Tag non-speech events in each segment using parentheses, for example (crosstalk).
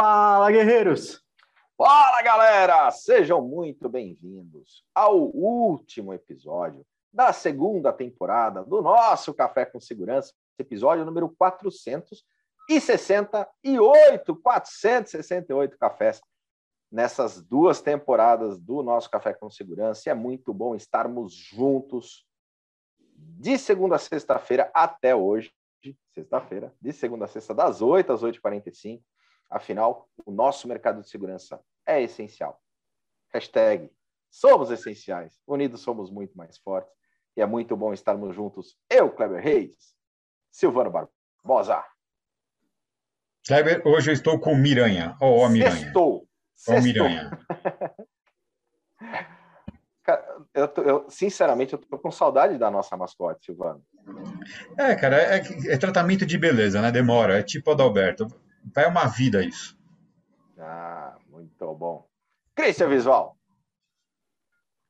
Fala, guerreiros! Fala, galera! Sejam muito bem-vindos ao último episódio da segunda temporada do nosso Café com Segurança, episódio número 468, 468 cafés nessas duas temporadas do nosso Café com Segurança. E é muito bom estarmos juntos de segunda a sexta-feira até hoje, sexta-feira, de segunda a sexta, das 8 às 8h45. Afinal, o nosso mercado de segurança é essencial. Hashtag somos essenciais. Unidos somos muito mais fortes. E é muito bom estarmos juntos. Eu, Kleber Reis, Silvano Barbosa. Kleber, hoje eu estou com Miranha. Ó, oh, Miranha. Sextou. Ó, oh, Miranha. (laughs) eu, tô, eu, sinceramente, eu tô com saudade da nossa mascote, Silvano. É, cara, é, é tratamento de beleza, né? Demora. É tipo Adalberto. Vai uma vida isso. Ah, muito bom. Cristian Visual.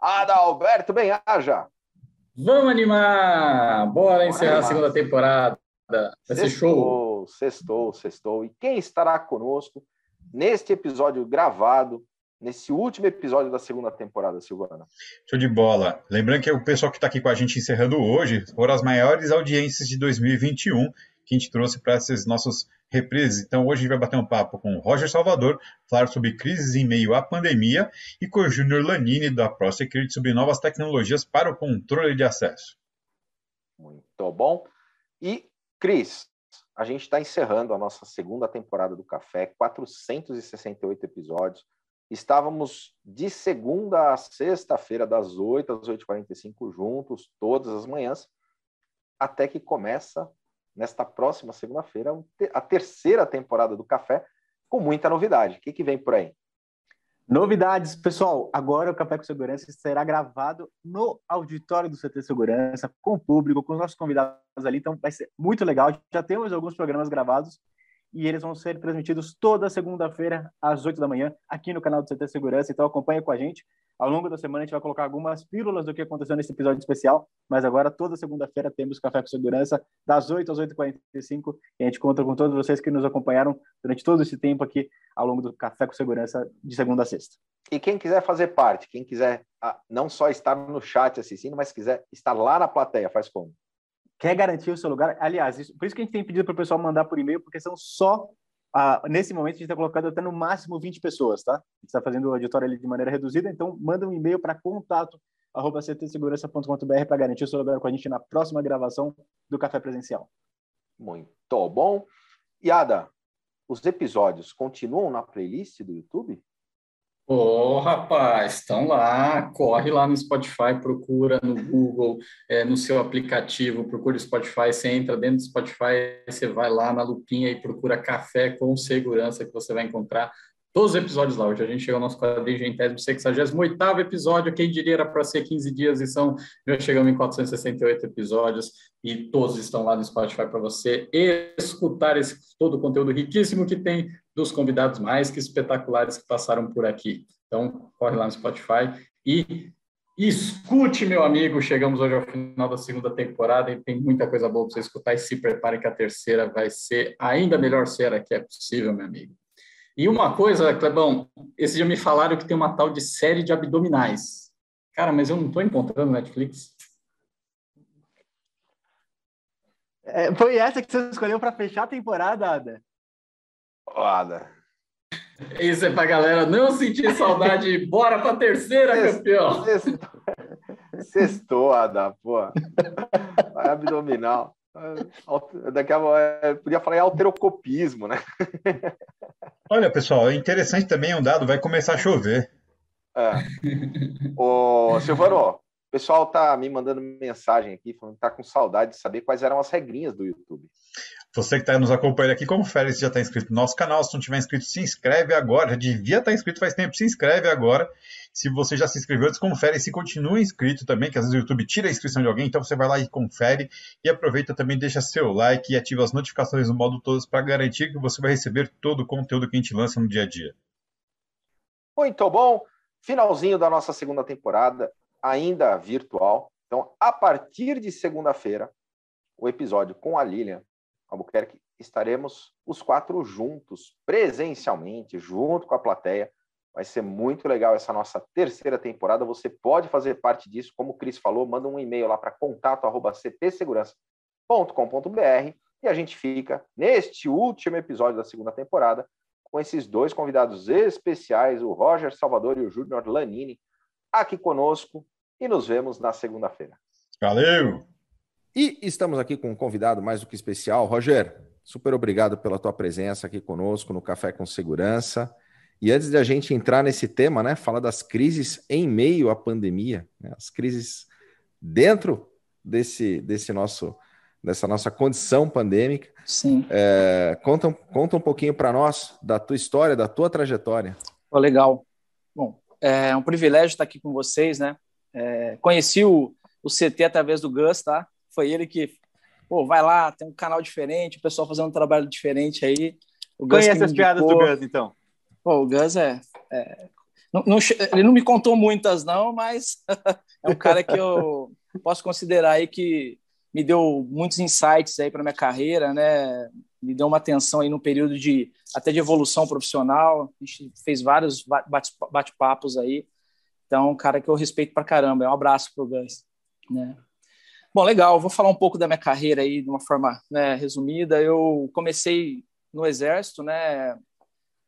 Adalberto bem haja. Vamos animar! Bora encerrar Bora a segunda temporada. Vai sextou, ser show. Sextou, sextou. E quem estará conosco neste episódio gravado, nesse último episódio da segunda temporada, Silvana? Show de bola. Lembrando que o pessoal que está aqui com a gente encerrando hoje foram as maiores audiências de 2021 que a gente trouxe para esses nossos reprises. Então, hoje a gente vai bater um papo com o Roger Salvador, falar sobre crises em meio à pandemia, e com o Júnior Lanini, da ProSecurity, sobre novas tecnologias para o controle de acesso. Muito bom. E, Cris, a gente está encerrando a nossa segunda temporada do Café, 468 episódios. Estávamos de segunda a sexta-feira, das 8 às 8h45, juntos, todas as manhãs, até que começa nesta próxima segunda-feira, a terceira temporada do Café, com muita novidade. O que, que vem por aí? Novidades, pessoal. Agora o Café com Segurança será gravado no auditório do CT Segurança, com o público, com os nossos convidados ali. Então vai ser muito legal. Já temos alguns programas gravados e eles vão ser transmitidos toda segunda-feira às 8 da manhã aqui no canal do CT Segurança. Então acompanha com a gente. Ao longo da semana a gente vai colocar algumas pílulas do que aconteceu nesse episódio especial, mas agora toda segunda-feira temos Café com Segurança das 8 às 8h45 e a gente conta com todos vocês que nos acompanharam durante todo esse tempo aqui ao longo do Café com Segurança de segunda a sexta. E quem quiser fazer parte, quem quiser ah, não só estar no chat assistindo, mas quiser estar lá na plateia, faz como? quer garantir o seu lugar. Aliás, isso, por isso que a gente tem pedido para o pessoal mandar por e-mail, porque são só. Nesse momento, a gente está colocando até no máximo 20 pessoas, tá? A gente está fazendo o auditório de maneira reduzida, então manda um e-mail para contato para garantir o seu lugar com a gente na próxima gravação do Café Presencial. Muito bom. Yada, os episódios continuam na playlist do YouTube? Ô, oh, rapaz, estão lá, corre lá no Spotify, procura no Google, é, no seu aplicativo, procura o Spotify, você entra dentro do Spotify, você vai lá na lupinha e procura Café com Segurança, que você vai encontrar todos os episódios lá. Hoje a gente chegou ao nosso quadrigentésimo, 68 episódio, quem diria era para ser 15 dias e são, já chegamos em 468 episódios e todos estão lá no Spotify para você escutar esse, todo o conteúdo riquíssimo que tem dos convidados mais que espetaculares que passaram por aqui. Então, corre lá no Spotify e escute, meu amigo. Chegamos hoje ao final da segunda temporada e tem muita coisa boa para você escutar. E se prepare que a terceira vai ser ainda melhor ser a que é possível, meu amigo. E uma coisa, Clebão, esse dia me falaram que tem uma tal de série de abdominais. Cara, mas eu não estou encontrando Netflix. É, foi essa que você escolheu para fechar a temporada, Ada? Ada. Isso é para galera não sentir saudade. Bora para a terceira, campeão. Sextou, Ada, pô. Vai abdominal. Daqui a podia falar em alterocopismo, né? Olha, pessoal, é interessante também um dado, vai começar a chover. É. Ô, Silvano, o pessoal tá me mandando mensagem aqui, falando que tá com saudade de saber quais eram as regrinhas do YouTube. Você que está nos acompanhando aqui, confere se já está inscrito no nosso canal. Se não tiver inscrito, se inscreve agora. Já devia estar tá inscrito faz tempo, se inscreve agora. Se você já se inscreveu, desconfere se continua inscrito também, que às vezes o YouTube tira a inscrição de alguém, então você vai lá e confere. E aproveita também, deixa seu like e ativa as notificações no modo todos para garantir que você vai receber todo o conteúdo que a gente lança no dia a dia. Muito bom. Finalzinho da nossa segunda temporada, ainda virtual. Então, a partir de segunda-feira, o episódio com a Lilian Albuquerque estaremos os quatro juntos, presencialmente, junto com a plateia. Vai ser muito legal essa nossa terceira temporada. Você pode fazer parte disso, como o Cris falou, manda um e-mail lá para contato@ctsegurança.com.br e a gente fica neste último episódio da segunda temporada com esses dois convidados especiais, o Roger Salvador e o Júnior Lanini, aqui conosco e nos vemos na segunda-feira. Valeu! E estamos aqui com um convidado mais do que especial. Roger, super obrigado pela tua presença aqui conosco no Café com Segurança. E antes de a gente entrar nesse tema, né, falar das crises em meio à pandemia, né, as crises dentro desse, desse nosso dessa nossa condição pandêmica. Sim. É, conta, conta um pouquinho para nós da tua história, da tua trajetória. Oh, legal. Bom, é um privilégio estar aqui com vocês, né? É, conheci o, o CT através do Gus, tá? Foi ele que, pô, vai lá, tem um canal diferente, o pessoal fazendo um trabalho diferente aí. O Gus Conhece as piadas do Gus, então? Pô, o Gus é, é não, não, ele não me contou muitas, não, mas (laughs) é um cara que eu posso considerar aí que me deu muitos insights aí para minha carreira, né? Me deu uma atenção aí no período de até de evolução profissional. A gente fez vários bate-papos aí. Então, um cara que eu respeito para caramba. É um abraço pro Gus, né? Bom, legal. Vou falar um pouco da minha carreira aí de uma forma né, resumida. Eu comecei no Exército, né?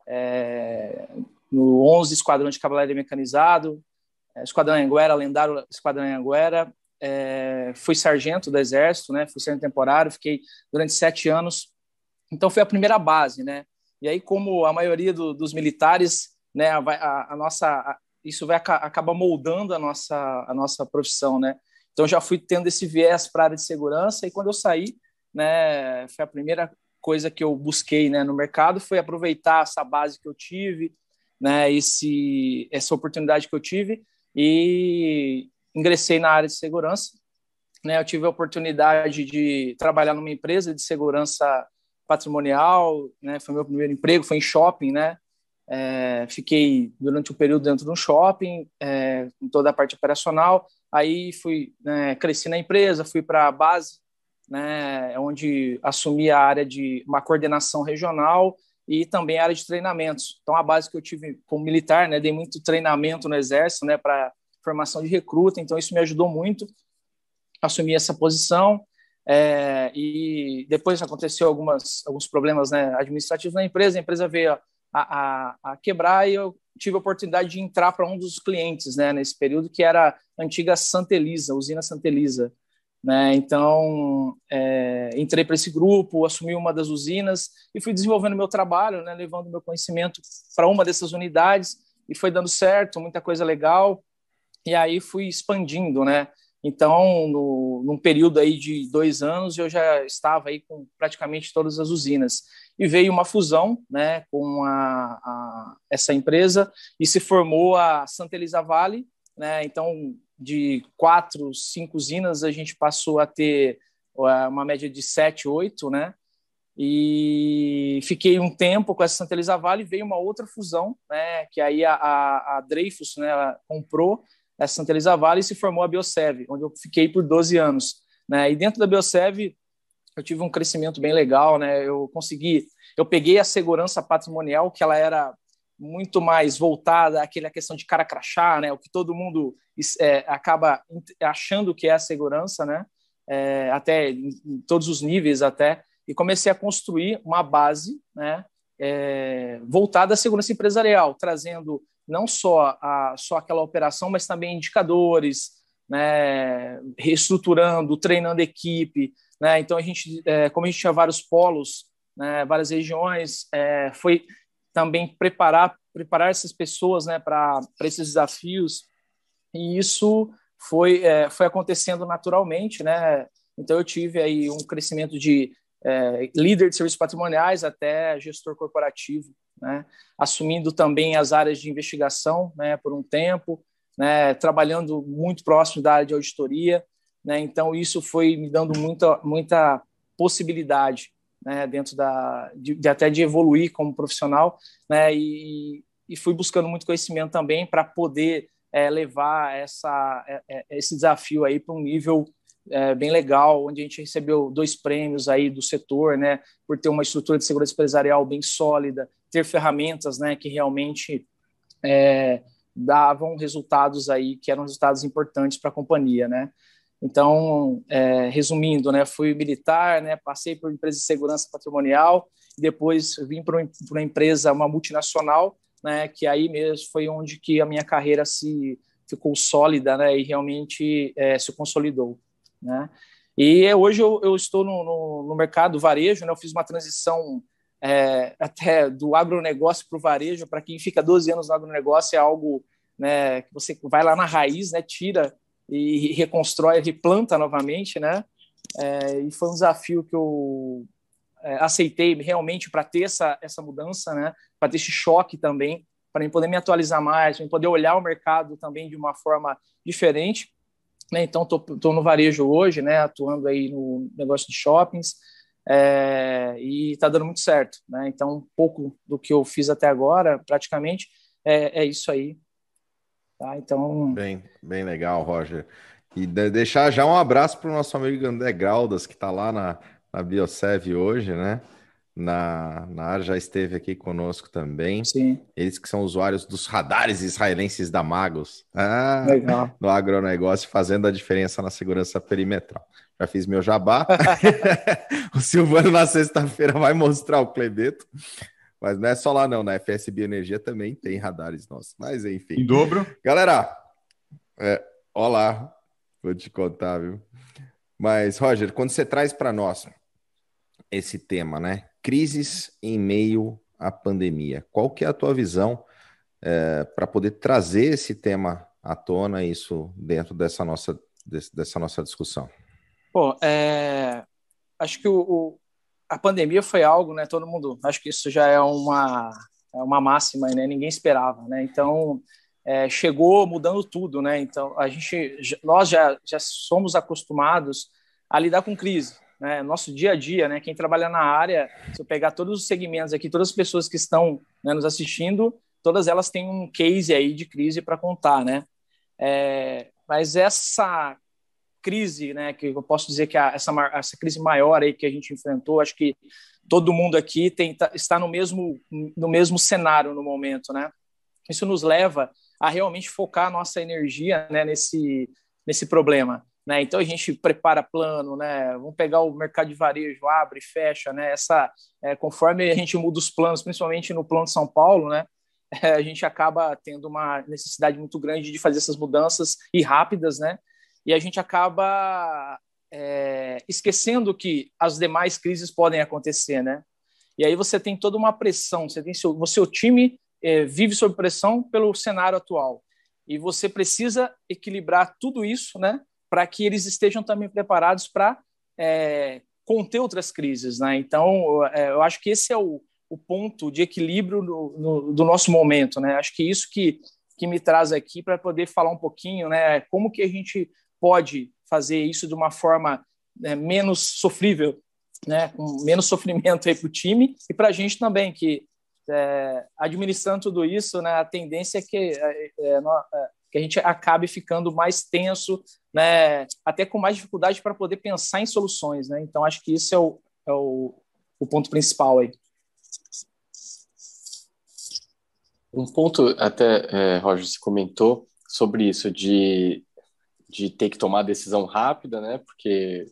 É, no 11 Esquadrão de Cavalaria Mecanizado, é, Esquadrão Anguera, lendário Esquadrão Anguera, é, fui sargento do Exército, né? Fui sargento temporário, fiquei durante sete anos. Então foi a primeira base, né? E aí, como a maioria do, dos militares, né? A, a, a nossa, a, isso vai acaba moldando a nossa a nossa profissão, né? Então já fui tendo esse viés para a área de segurança e quando eu saí, né? Foi a primeira coisa que eu busquei, né? No mercado foi aproveitar essa base que eu tive, né? Esse essa oportunidade que eu tive e ingressei na área de segurança. Né, eu tive a oportunidade de trabalhar numa empresa de segurança patrimonial, né, foi meu primeiro emprego, foi em shopping, né, é, fiquei durante um período dentro de um shopping, é, em toda a parte operacional, aí fui, né, cresci na empresa, fui para a base, né, onde assumi a área de uma coordenação regional e também a área de treinamentos. Então, a base que eu tive como militar, né, dei muito treinamento no Exército, né, para formação de recruta, então isso me ajudou muito assumir essa posição. É, e depois aconteceu algumas, alguns problemas né, administrativos na empresa, a empresa veio a, a, a quebrar e eu tive a oportunidade de entrar para um dos clientes né, nesse período, que era a antiga Santa Elisa, usina Santa Elisa. Né? Então, é, entrei para esse grupo, assumi uma das usinas e fui desenvolvendo meu trabalho, né, levando meu conhecimento para uma dessas unidades e foi dando certo, muita coisa legal e aí fui expandindo, né? Então, no, num período aí de dois anos, eu já estava aí com praticamente todas as usinas. E veio uma fusão né, com a, a, essa empresa e se formou a Santa Elisa Vale. Né? Então, de quatro, cinco usinas, a gente passou a ter uma média de sete, oito, né? E fiquei um tempo com essa Santa Elisa Vale, veio uma outra fusão, né? Que aí a, a, a Dreyfus né, comprou essa Santa Elisa Vale e se formou a Biosev, onde eu fiquei por 12 anos. Né? E dentro da Biosev, eu tive um crescimento bem legal, né? Eu consegui, eu peguei a segurança patrimonial, que ela era muito mais voltada àquela questão de cara crachá, né? O que todo mundo é, acaba achando que é a segurança, né? É, até em, em, todos os níveis até e comecei a construir uma base, né? É, voltada à segurança empresarial, trazendo não só, a, só aquela operação, mas também indicadores, né, reestruturando, treinando equipe. Né? Então, a gente, é, como a gente tinha vários polos, né, várias regiões, é, foi também preparar, preparar essas pessoas né, para esses desafios, e isso foi, é, foi acontecendo naturalmente. Né? Então, eu tive aí um crescimento de é, líder de serviços patrimoniais até gestor corporativo né? assumindo também as áreas de investigação né, por um tempo, né, trabalhando muito próximo da área de auditoria. Né? Então, isso foi me dando muita, muita possibilidade né, dentro da de, de, até de evoluir como profissional, né, e, e fui buscando muito conhecimento também para poder é, levar essa é, esse desafio aí para um nível é, bem legal, onde a gente recebeu dois prêmios aí do setor, né, por ter uma estrutura de segurança empresarial bem sólida, ter ferramentas, né, que realmente é, davam resultados aí que eram resultados importantes para a companhia, né. Então, é, resumindo, né, fui militar, né, passei por empresa de segurança patrimonial, depois vim para uma empresa, uma multinacional, né, que aí mesmo foi onde que a minha carreira se ficou sólida, né, e realmente é, se consolidou, né. E hoje eu, eu estou no, no, no, mercado varejo, né, eu fiz uma transição é, (laughs) até do agronegócio para o varejo, para quem fica 12 anos no agronegócio é algo né, que você vai lá na raiz, né, tira e reconstrói, replanta novamente, né, é, e foi um desafio que eu é, aceitei realmente para ter essa, essa mudança, né? para ter esse choque também, para poder me atualizar mais, para poder olhar o mercado também de uma forma diferente. Né? Então, estou no varejo hoje, né? atuando aí no negócio de shoppings, é, e está dando muito certo. Né? Então, um pouco do que eu fiz até agora, praticamente, é, é isso aí. Tá? Então... Bem, bem legal, Roger. E deixar já um abraço para o nosso amigo André Graudas, que está lá na, na Biosev hoje, né? Na, na área já esteve aqui conosco também. Sim. Eles que são usuários dos radares israelenses da Magos. Ah, Legal. No agronegócio, fazendo a diferença na segurança perimetral. Já fiz meu jabá. (laughs) (laughs) o Silvano na sexta-feira vai mostrar o Clebeto. Mas não é só lá, não. Na FSB Energia também tem radares nossos. Mas enfim. Em dobro. Galera, é, olá. Vou te contar, viu? Mas, Roger, quando você traz para nós esse tema, né? Crises em meio à pandemia. Qual que é a tua visão é, para poder trazer esse tema à tona, isso dentro dessa nossa, dessa nossa discussão? Bom, é, acho que o, o, a pandemia foi algo, né? Todo mundo, acho que isso já é uma, é uma máxima, né? Ninguém esperava, né? Então, é, chegou mudando tudo, né? Então a gente, nós já, já somos acostumados a lidar com crise, né? Nosso dia a dia, né? Quem trabalha na área, se eu pegar todos os segmentos aqui, todas as pessoas que estão né, nos assistindo, todas elas têm um case aí de crise para contar, né? É, mas essa crise, né? Que eu posso dizer que a, essa essa crise maior aí que a gente enfrentou, acho que todo mundo aqui tem, tá, está no mesmo no mesmo cenário no momento, né? Isso nos leva a realmente focar a nossa energia né, nesse, nesse problema. Né? Então a gente prepara plano, né? Vamos pegar o mercado de varejo, abre, fecha, né? Essa, é, conforme a gente muda os planos, principalmente no plano de São Paulo, né? (laughs) É, a gente acaba tendo uma necessidade muito grande de fazer essas mudanças e rápidas, né? E a gente acaba é, esquecendo que as demais crises podem acontecer, né? E aí você tem toda uma pressão, você tem seu, seu time é, vive sob pressão pelo cenário atual. E você precisa equilibrar tudo isso, né, para que eles estejam também preparados para é, conter outras crises. Né? Então, é, eu acho que esse é o, o ponto de equilíbrio no, no, do nosso momento. Né? Acho que isso que, que me traz aqui para poder falar um pouquinho né, como que a gente pode fazer isso de uma forma né, menos sofrível, né, com menos sofrimento para o time e para a gente também, que é, administrando tudo isso, né, a tendência é que, é, é, é, que a gente acabe ficando mais tenso, né, até com mais dificuldade para poder pensar em soluções. Né? Então, acho que isso é o, é o, o ponto principal aí. Um ponto, até, é, Roger, se comentou sobre isso, de, de ter que tomar decisão rápida, né? Porque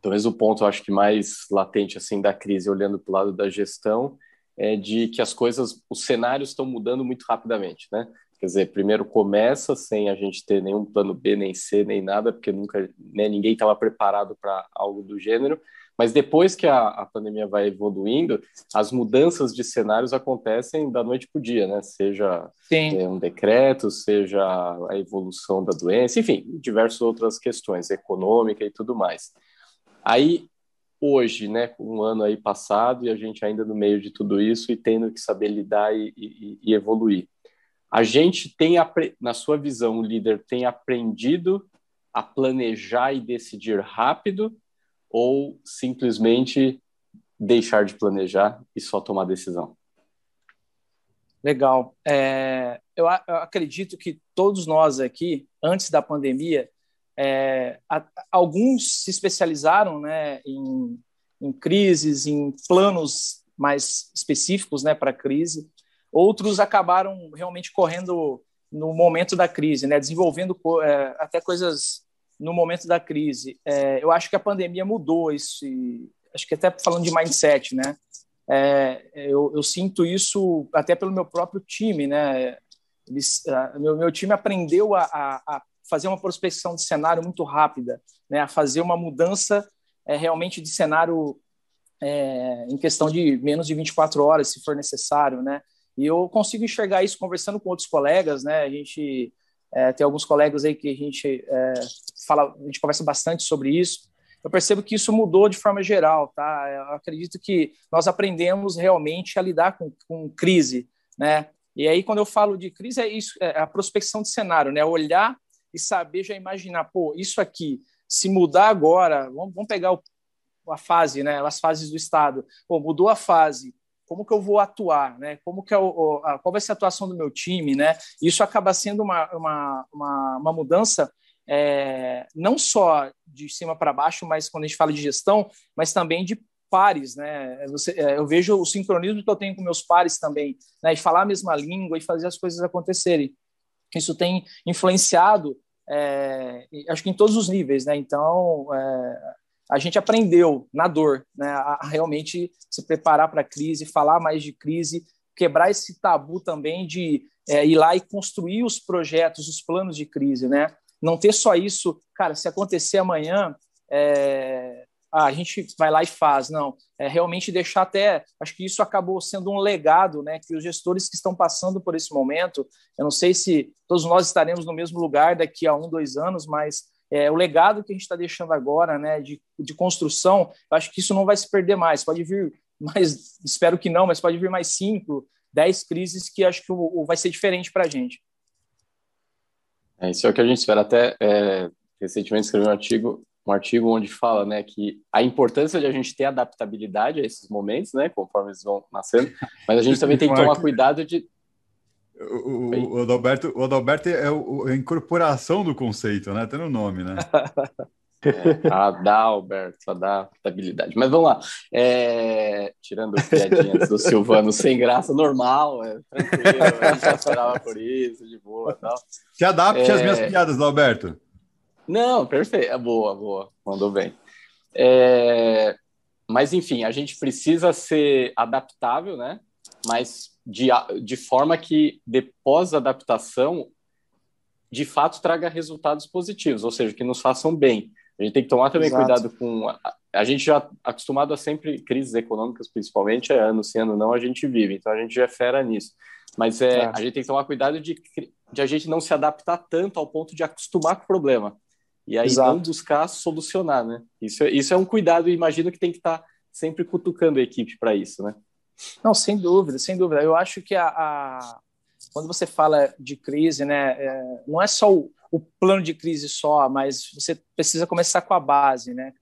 talvez o ponto, acho que mais latente, assim, da crise, olhando para o lado da gestão, é de que as coisas, os cenários estão mudando muito rapidamente, né? Quer dizer, primeiro começa sem a gente ter nenhum plano B, nem C, nem nada, porque nunca, né, ninguém estava preparado para algo do gênero. Mas depois que a, a, pandemia vai evoluindo, as mudanças de cenários acontecem da noite para o dia, né? Seja é, um decreto, seja a evolução da doença, enfim, diversas outras questões, econômica e tudo mais. Aí hoje, né, um ano aí passado e a gente ainda no meio de tudo isso e tendo que saber lidar e, e, e evoluir. A gente tem, na sua visão, o líder tem aprendido a planejar e decidir rápido ou simplesmente deixar de planejar e só tomar decisão? Legal. É, eu, eu acredito que todos nós aqui, antes da pandemia, É, a, alguns se especializaram né, em, em crises, em planos mais específicos né, para a crise. Outros acabaram realmente correndo no momento da crise, né, desenvolvendo é, até coisas no momento da crise. É, eu acho que a pandemia mudou isso, e, acho que até falando de mindset, né? É, eu, eu, sinto isso até pelo meu próprio time, né? Eles, meu, meu time aprendeu a, a, a, fazer uma prospecção de cenário muito rápida, né? A fazer uma mudança é, realmente de cenário é, em questão de menos de 24 horas, se for necessário, né? E eu consigo enxergar isso conversando com outros colegas, né? A gente é, tem alguns colegas aí que a gente é, fala, a gente conversa bastante sobre isso. Eu percebo que isso mudou de forma geral, tá? Eu acredito que nós aprendemos realmente a lidar com, com crise, né? E aí, quando eu falo de crise, é isso, é a prospecção de cenário, né? Olhar e saber já imaginar, pô, isso aqui, se mudar agora, vamos, vamos pegar o, a fase, né? As fases do Estado. Pô, mudou a fase, como que eu vou atuar, né? Como que é o, a, qual vai ser a atuação do meu time, né? Isso acaba sendo uma, uma, uma, uma mudança é, não só de cima para baixo, mas quando a gente fala de gestão, mas também de pares, né? Você, é, eu vejo o sincronismo que eu tenho com meus pares também, né? E falar a mesma língua e fazer as coisas acontecerem. Isso tem influenciado, é, acho que em todos os níveis, né? Então, é, a gente aprendeu na dor, né, a realmente se preparar para a crise, falar mais de crise, quebrar esse tabu também de é, ir lá e construir os projetos, os planos de crise, né? Não ter só isso, cara, se acontecer amanhã, é, a gente vai lá e faz, não. É realmente deixar até, acho que isso acabou sendo um legado, né, que os gestores que estão passando por esse momento, eu não sei se todos nós estaremos no mesmo lugar daqui a um, dois anos, mas é, o legado que a gente está deixando agora, né, de, de construção, eu acho que isso não vai se perder mais. Pode vir mais, espero que não, mas pode vir mais cinco, dez crises que acho que o, o vai ser diferente para a gente. É, isso é o que a gente espera. Até é, recentemente escrevi um artigo, um artigo onde fala, né, que a importância de a gente ter adaptabilidade a esses momentos, né, conforme eles vão nascendo, mas a gente também tem que tomar cuidado de o, o, o, Adalberto, o Adalberto é a incorporação do conceito, né? Tem no nome, né? (laughs) É, Adalberto, adaptabilidade. Mas vamos lá. É, tirando piadinhas do Silvano sem graça, normal, é, tranquilo, a gente já esperava por isso, de boa tal. Se adapte é... às minhas piadas, Adalberto. Não, perfeito. É boa, boa. Mandou bem. É... Mas, enfim, a gente precisa ser adaptável, né? Mas de, de forma que, depois da adaptação, de fato traga resultados positivos, ou seja, que nos façam bem. A gente tem que tomar também Exato. cuidado com. A, a, gente já acostumado a sempre crises econômicas, principalmente, é ano sim, ano não, a gente vive, então a gente já é fera nisso. Mas é, é. a gente tem que tomar cuidado de, de a gente não se adaptar tanto ao ponto de acostumar com o problema. E aí Exato. não buscar solucionar, né? Isso, é, isso é um cuidado, e imagino que tem que estar tá sempre cutucando a equipe para isso, né? Não, sem dúvida, sem dúvida. Eu acho que a, a quando você fala de crise, né, é, não é só o, o, plano de crise só, mas você precisa começar com a base, né?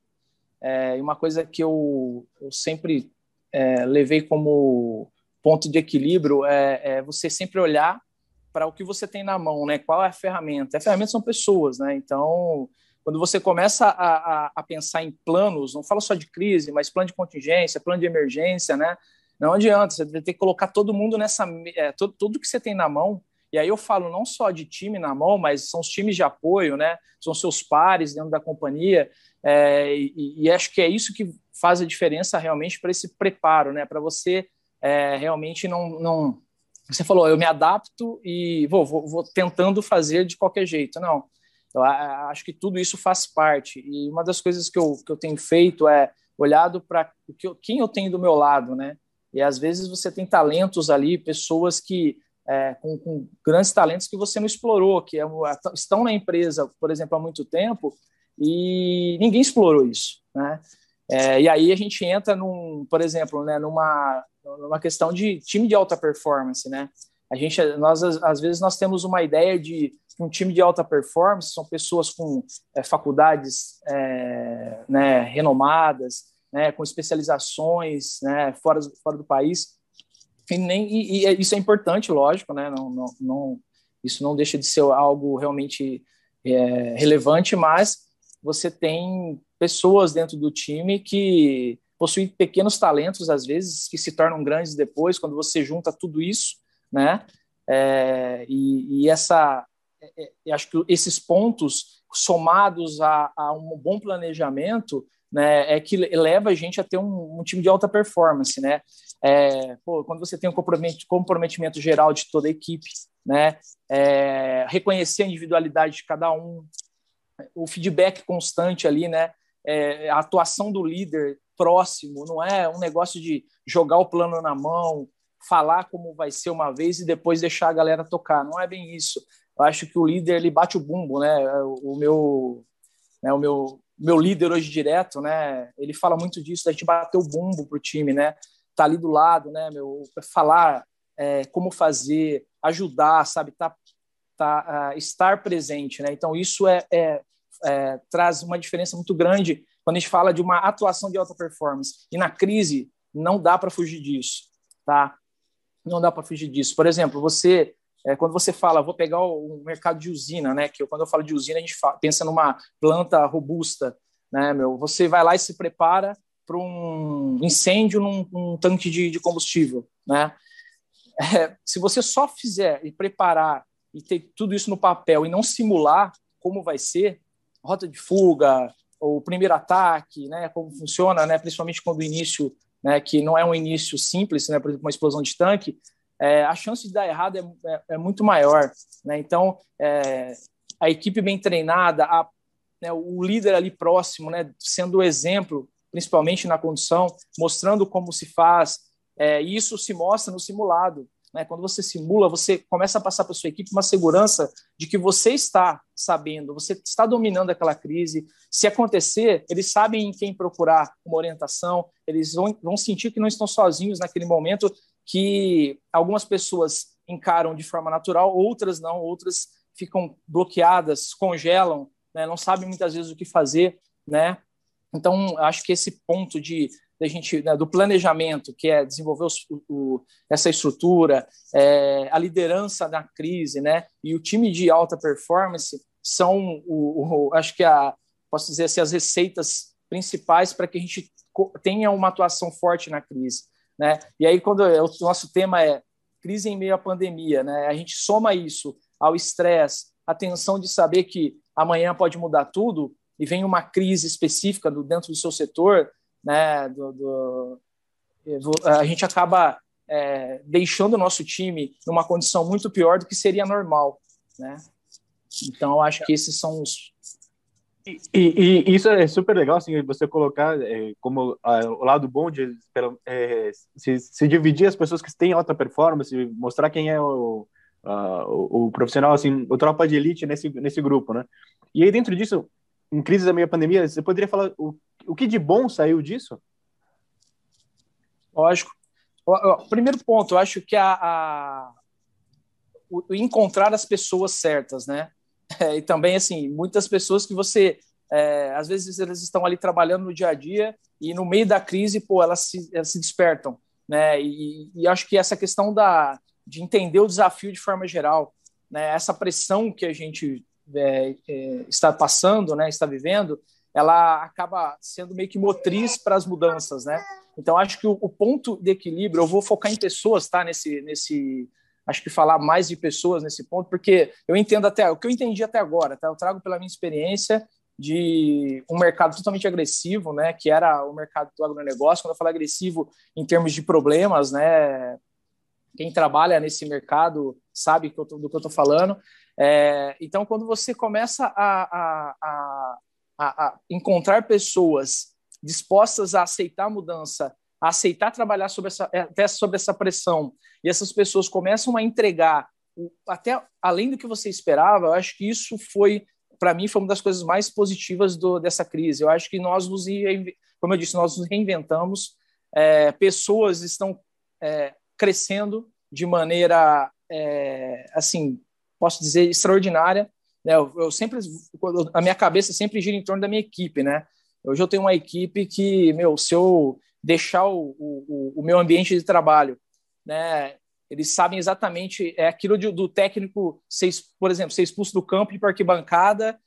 É, uma coisa que eu, eu sempre é, levei como ponto de equilíbrio é, é você sempre olhar para o que você tem na mão, né? Qual é a ferramenta? A ferramenta são pessoas, né? Então, quando você começa a, a, a pensar em planos, não fala só de crise, mas plano de contingência, plano de emergência, né? Não adianta, você vai ter que colocar todo mundo nessa. É, todo, tudo que você tem na mão. E aí eu falo não só de time na mão, mas são os times de apoio, né? São seus pares dentro da companhia. É, e, e, acho que é isso que faz a diferença realmente para esse preparo, né? Para você é, realmente não, não. Você falou, eu me adapto e vou, vou, vou tentando fazer de qualquer jeito. Não. Eu acho que tudo isso faz parte. E uma das coisas que eu, que eu tenho feito é olhado para quem eu tenho do meu lado, né? E às vezes você tem talentos ali, pessoas que é, com, com, grandes talentos que você não explorou, que é, estão na empresa, por exemplo, há muito tempo e ninguém explorou isso, né? É, e aí a gente entra num, por exemplo, né, numa, numa questão de time de alta performance, né? A gente, nós às vezes nós temos uma ideia de um time de alta performance são pessoas com é, faculdades é, né, renomadas, né, com especializações né, fora, fora do país. E, nem, e, e, isso é importante, lógico, né, não, não, não, isso não deixa de ser algo realmente é, relevante, mas você tem pessoas dentro do time que possuem pequenos talentos, às vezes, que se tornam grandes depois, quando você junta tudo isso, né? É, e, e, essa, é, é acho que esses pontos somados a, a, um bom planejamento, né, é que leva a gente a ter um, um time de alta performance, né? É, pô, quando você tem um comprometimento, comprometimento geral de toda a equipe, né? É, reconhecer a individualidade de cada um, o feedback constante ali, né? É, a atuação do líder próximo, não é um negócio de jogar o plano na mão, falar como vai ser uma vez e depois deixar a galera tocar. Não é bem isso. Eu acho que o líder ele bate o bumbo, né? O meu, né, o meu, meu líder hoje direto, né? Ele fala muito disso, da gente bater o bumbo pro time, né? Tá ali do lado, né? Meu, falar é, como fazer, ajudar, sabe? Tá, tá, uh, estar presente, né? Então isso é, é, é, traz uma diferença muito grande quando a gente fala de uma atuação de alta performance. E na crise não dá para fugir disso, tá? Não dá para fugir disso. Por exemplo, você é, quando você fala, vou pegar o, mercado de usina, né? Que eu, quando eu falo de usina, a gente fala, pensa numa planta robusta, né? Meu, você vai lá e se prepara para um incêndio num, num tanque de, de, combustível, né? É, se você só fizer e preparar e ter tudo isso no papel e não simular como vai ser, rota de fuga, o primeiro ataque, né? Como funciona, né? Principalmente quando o início, né? Que não é um início simples, né? Por exemplo, uma explosão de tanque, é, a chance de dar errado é, é, é muito maior. Né? Então, é, a equipe bem treinada, a, né, o líder ali próximo, né, sendo o exemplo, principalmente na condução, mostrando como se faz, é, isso se mostra no simulado. Né? Quando você simula, você começa a passar para sua equipe uma segurança de que você está sabendo, você está dominando aquela crise. Se acontecer, eles sabem em quem procurar uma orientação, eles vão, vão sentir que não estão sozinhos naquele momento que algumas pessoas encaram de forma natural, outras não, outras ficam bloqueadas, congelam, né, não sabem muitas vezes o que fazer, né? Então, acho que esse ponto de da gente né, do planejamento, que é desenvolver o, o, essa estrutura, é, a liderança na crise, né, e o time de alta performance são o, o acho que a posso dizer assim as receitas principais para que a gente tenha uma atuação forte na crise. Né? E aí, quando o nosso tema é crise em meio à pandemia, né? a gente soma isso ao estresse, a tensão de saber que amanhã pode mudar tudo e vem uma crise específica do, dentro do seu setor, né? Do, do, a gente acaba é, deixando o nosso time numa condição muito pior do que seria normal. Né? Então, acho que esses são os, e, e, isso é super legal, assim, você colocar é, como o lado bom de é, se, se, dividir as pessoas que têm alta performance, mostrar quem é o, a, o, o, profissional, assim, o tropa de elite nesse, nesse grupo, né? E aí, dentro disso, em crise da meia pandemia, você poderia falar o, o que de bom saiu disso? Lógico. Primeiro ponto, eu acho que a, a o, encontrar as pessoas certas, né? É, e também, assim, muitas pessoas que você, é, às vezes, elas estão ali trabalhando no dia a dia e no meio da crise, pô, elas se, elas se despertam, né? E, e acho que essa questão da, de entender o desafio de forma geral, né? Essa pressão que a gente é, é, está passando, né? Está vivendo, ela acaba sendo meio que motriz para as mudanças, né? Então, acho que o, o ponto de equilíbrio, eu vou focar em pessoas, tá? Nesse, nesse, acho que falar mais de pessoas nesse ponto, porque eu entendo até o que eu entendi até agora, tá? Eu trago pela minha experiência de um mercado totalmente agressivo, né? Que era o mercado do agronegócio. Quando eu falo agressivo em termos de problemas, né? Quem trabalha nesse mercado sabe do que eu estou falando. É, então, quando você começa a, a, a, a encontrar pessoas dispostas a aceitar a mudança aceitar trabalhar sobre essa, é, até sobre essa pressão, e essas pessoas começam a entregar até além do que você esperava, eu acho que isso foi, para mim, foi uma das coisas mais positivas do, dessa crise. Eu acho que nós nos, como eu disse, nós nos reinventamos, é, pessoas estão é, crescendo de maneira, é, assim, posso dizer, extraordinária. Né? Eu, eu sempre, a minha cabeça sempre gira em torno da minha equipe, né? Hoje eu tenho uma equipe que, meu, se eu deixar o, o, o meu ambiente de trabalho né, eles sabem exatamente é aquilo de, do técnico, ser, por exemplo, ser expulso do campo (laughs) e para arquibancada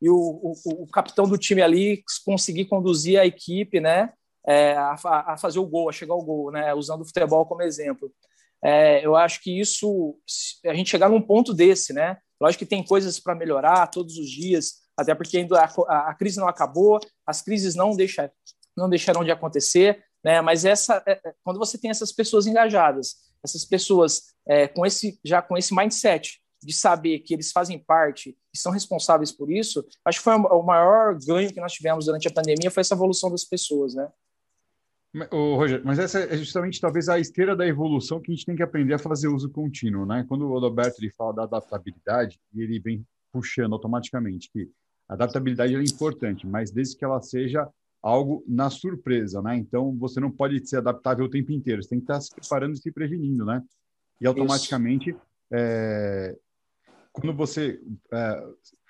e o, o, o, capitão do time ali conseguir conduzir a equipe, né, é, a, a, fazer o gol, a chegar ao gol, né, usando o futebol como exemplo. É, eu acho que isso, a gente chegar num ponto desse, né, lógico que tem coisas para melhorar todos os dias, até porque ainda a, a, crise não acabou, as crises não, deixa, não deixarão de acontecer, né, mas essa, é, é, quando você tem essas pessoas engajadas, essas pessoas é, com esse, já com esse mindset de saber que eles fazem parte e são responsáveis por isso, acho que foi o maior ganho que nós tivemos durante a pandemia foi essa evolução das pessoas, né? Ô, Roger, mas essa é justamente talvez a esteira da evolução que a gente tem que aprender a fazer uso contínuo, né? Quando o Roberto ele fala da adaptabilidade, ele vem puxando automaticamente que a adaptabilidade é importante, mas desde que ela seja algo na surpresa, né? Então você não pode ser adaptável o tempo inteiro, você tem que estar se preparando e se prevenindo, né? E automaticamente é, quando você é,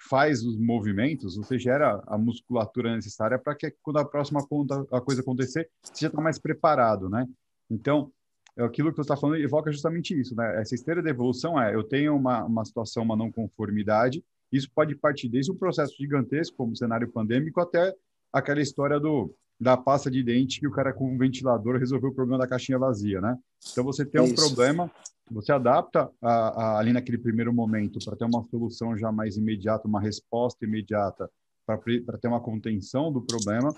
faz os movimentos, você gera a musculatura necessária para que quando a próxima conta, a coisa acontecer, você já está mais preparado, né? Então, é aquilo que você está falando evoca justamente isso, né? Essa esteira de evolução é, eu tenho uma, uma situação, uma não conformidade, isso pode partir desde um processo gigantesco, como o cenário pandêmico, até aquela história do da pasta de dente que o cara com um ventilador resolveu o problema da caixinha vazia, né? Então você tem um Isso. problema, você adapta a, a, ali naquele primeiro momento para ter uma solução já mais imediata, uma resposta imediata para ter uma contenção do problema,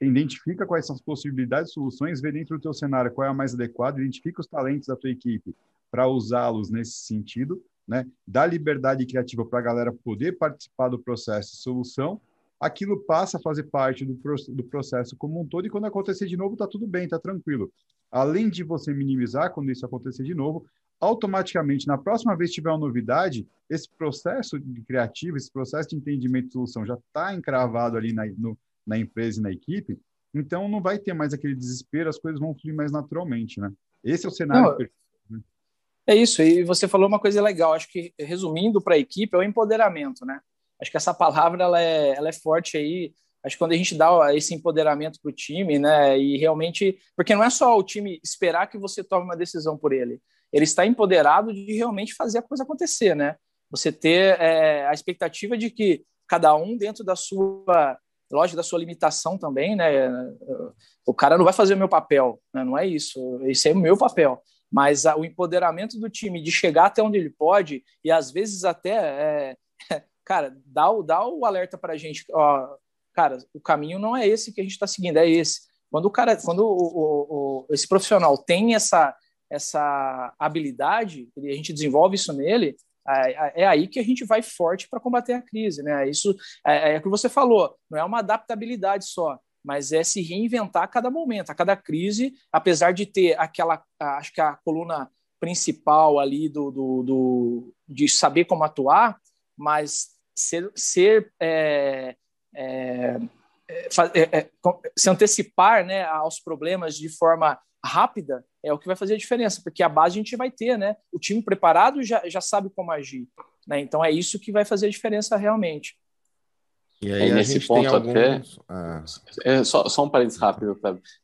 identifica quais são as possibilidades, soluções, vê dentro do teu cenário qual é a mais adequada, identifica os talentos da tua equipe para usá-los nesse sentido, né? Dá liberdade criativa para a galera poder participar do processo de solução aquilo passa a fazer parte do, do processo como um todo, e quando acontecer de novo, está tudo bem, está tranquilo. Além de você minimizar quando isso acontecer de novo, automaticamente, na próxima vez que tiver uma novidade, esse processo de criativo, esse processo de entendimento de solução já está encravado ali na, no, na empresa e na equipe, então não vai ter mais aquele desespero, as coisas vão fluir mais naturalmente, né? Esse é o cenário não, perfeito. Né? É isso, e você falou uma coisa legal, acho que resumindo para a equipe é o empoderamento, né? Acho que essa palavra ela é, ela é forte aí. Acho que quando a gente dá esse empoderamento para o time, né, e realmente, porque não é só o time esperar que você tome uma decisão por ele, ele está empoderado de realmente fazer a coisa acontecer, né? Você ter é, a expectativa de que cada um dentro da sua lógico da sua limitação também, né? O cara não vai fazer o meu papel, né? não é isso. Esse é o meu papel. Mas a, o empoderamento do time de chegar até onde ele pode e às vezes até é, (laughs) cara, dá o, dá o alerta para a gente, ó, cara, o caminho não é esse que a gente está seguindo, é esse. Quando o cara, quando o, o, o, esse profissional tem essa, essa habilidade, a gente desenvolve isso nele, é, é aí que a gente vai forte para combater a crise, né? Isso é, é o que você falou, não é uma adaptabilidade só, mas é se reinventar a cada momento, a cada crise, apesar de ter aquela, acho que a coluna principal ali do, do, do de saber como atuar, mas ser, ser é, é, é, é, é se antecipar né, aos problemas de forma rápida é o que vai fazer a diferença, porque a base a gente vai ter, né? O time preparado já, já sabe como agir, né? Então é isso que vai fazer a diferença realmente. E aí, é, nesse ponto até. Ah. É, só, só um parênteses rápido,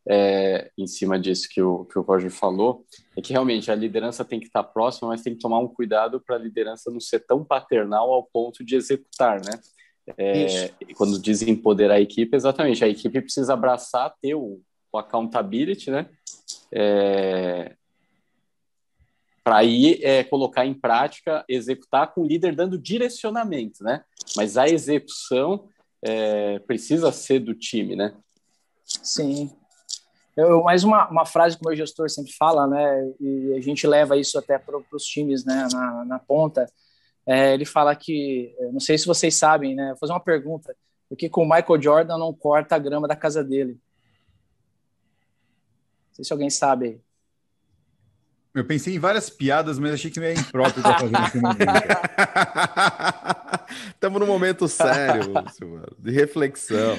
é, em cima disso que o, que o Roger falou, é que realmente a liderança tem que estar próxima, mas tem que tomar um cuidado para a liderança não ser tão paternal ao ponto de executar, né? É, quando diz empoderar a equipe, exatamente, a equipe precisa abraçar, ter o, o accountability, né? É, para aí é, colocar em prática, executar com o líder dando direcionamento, né? Mas a execução é, precisa ser do time, né? Sim. Eu, mais uma, uma frase que o meu gestor sempre fala, né? E a gente leva isso até para os times, né? Na, na ponta. É, ele fala que, não sei se vocês sabem, né? Vou fazer uma pergunta. Por que com o Michael Jordan não corta a grama da casa dele? Não sei se alguém sabe. Eu pensei em várias piadas, mas achei que não é impróprio para fazer momento. Estamos (laughs) num momento sério, de reflexão.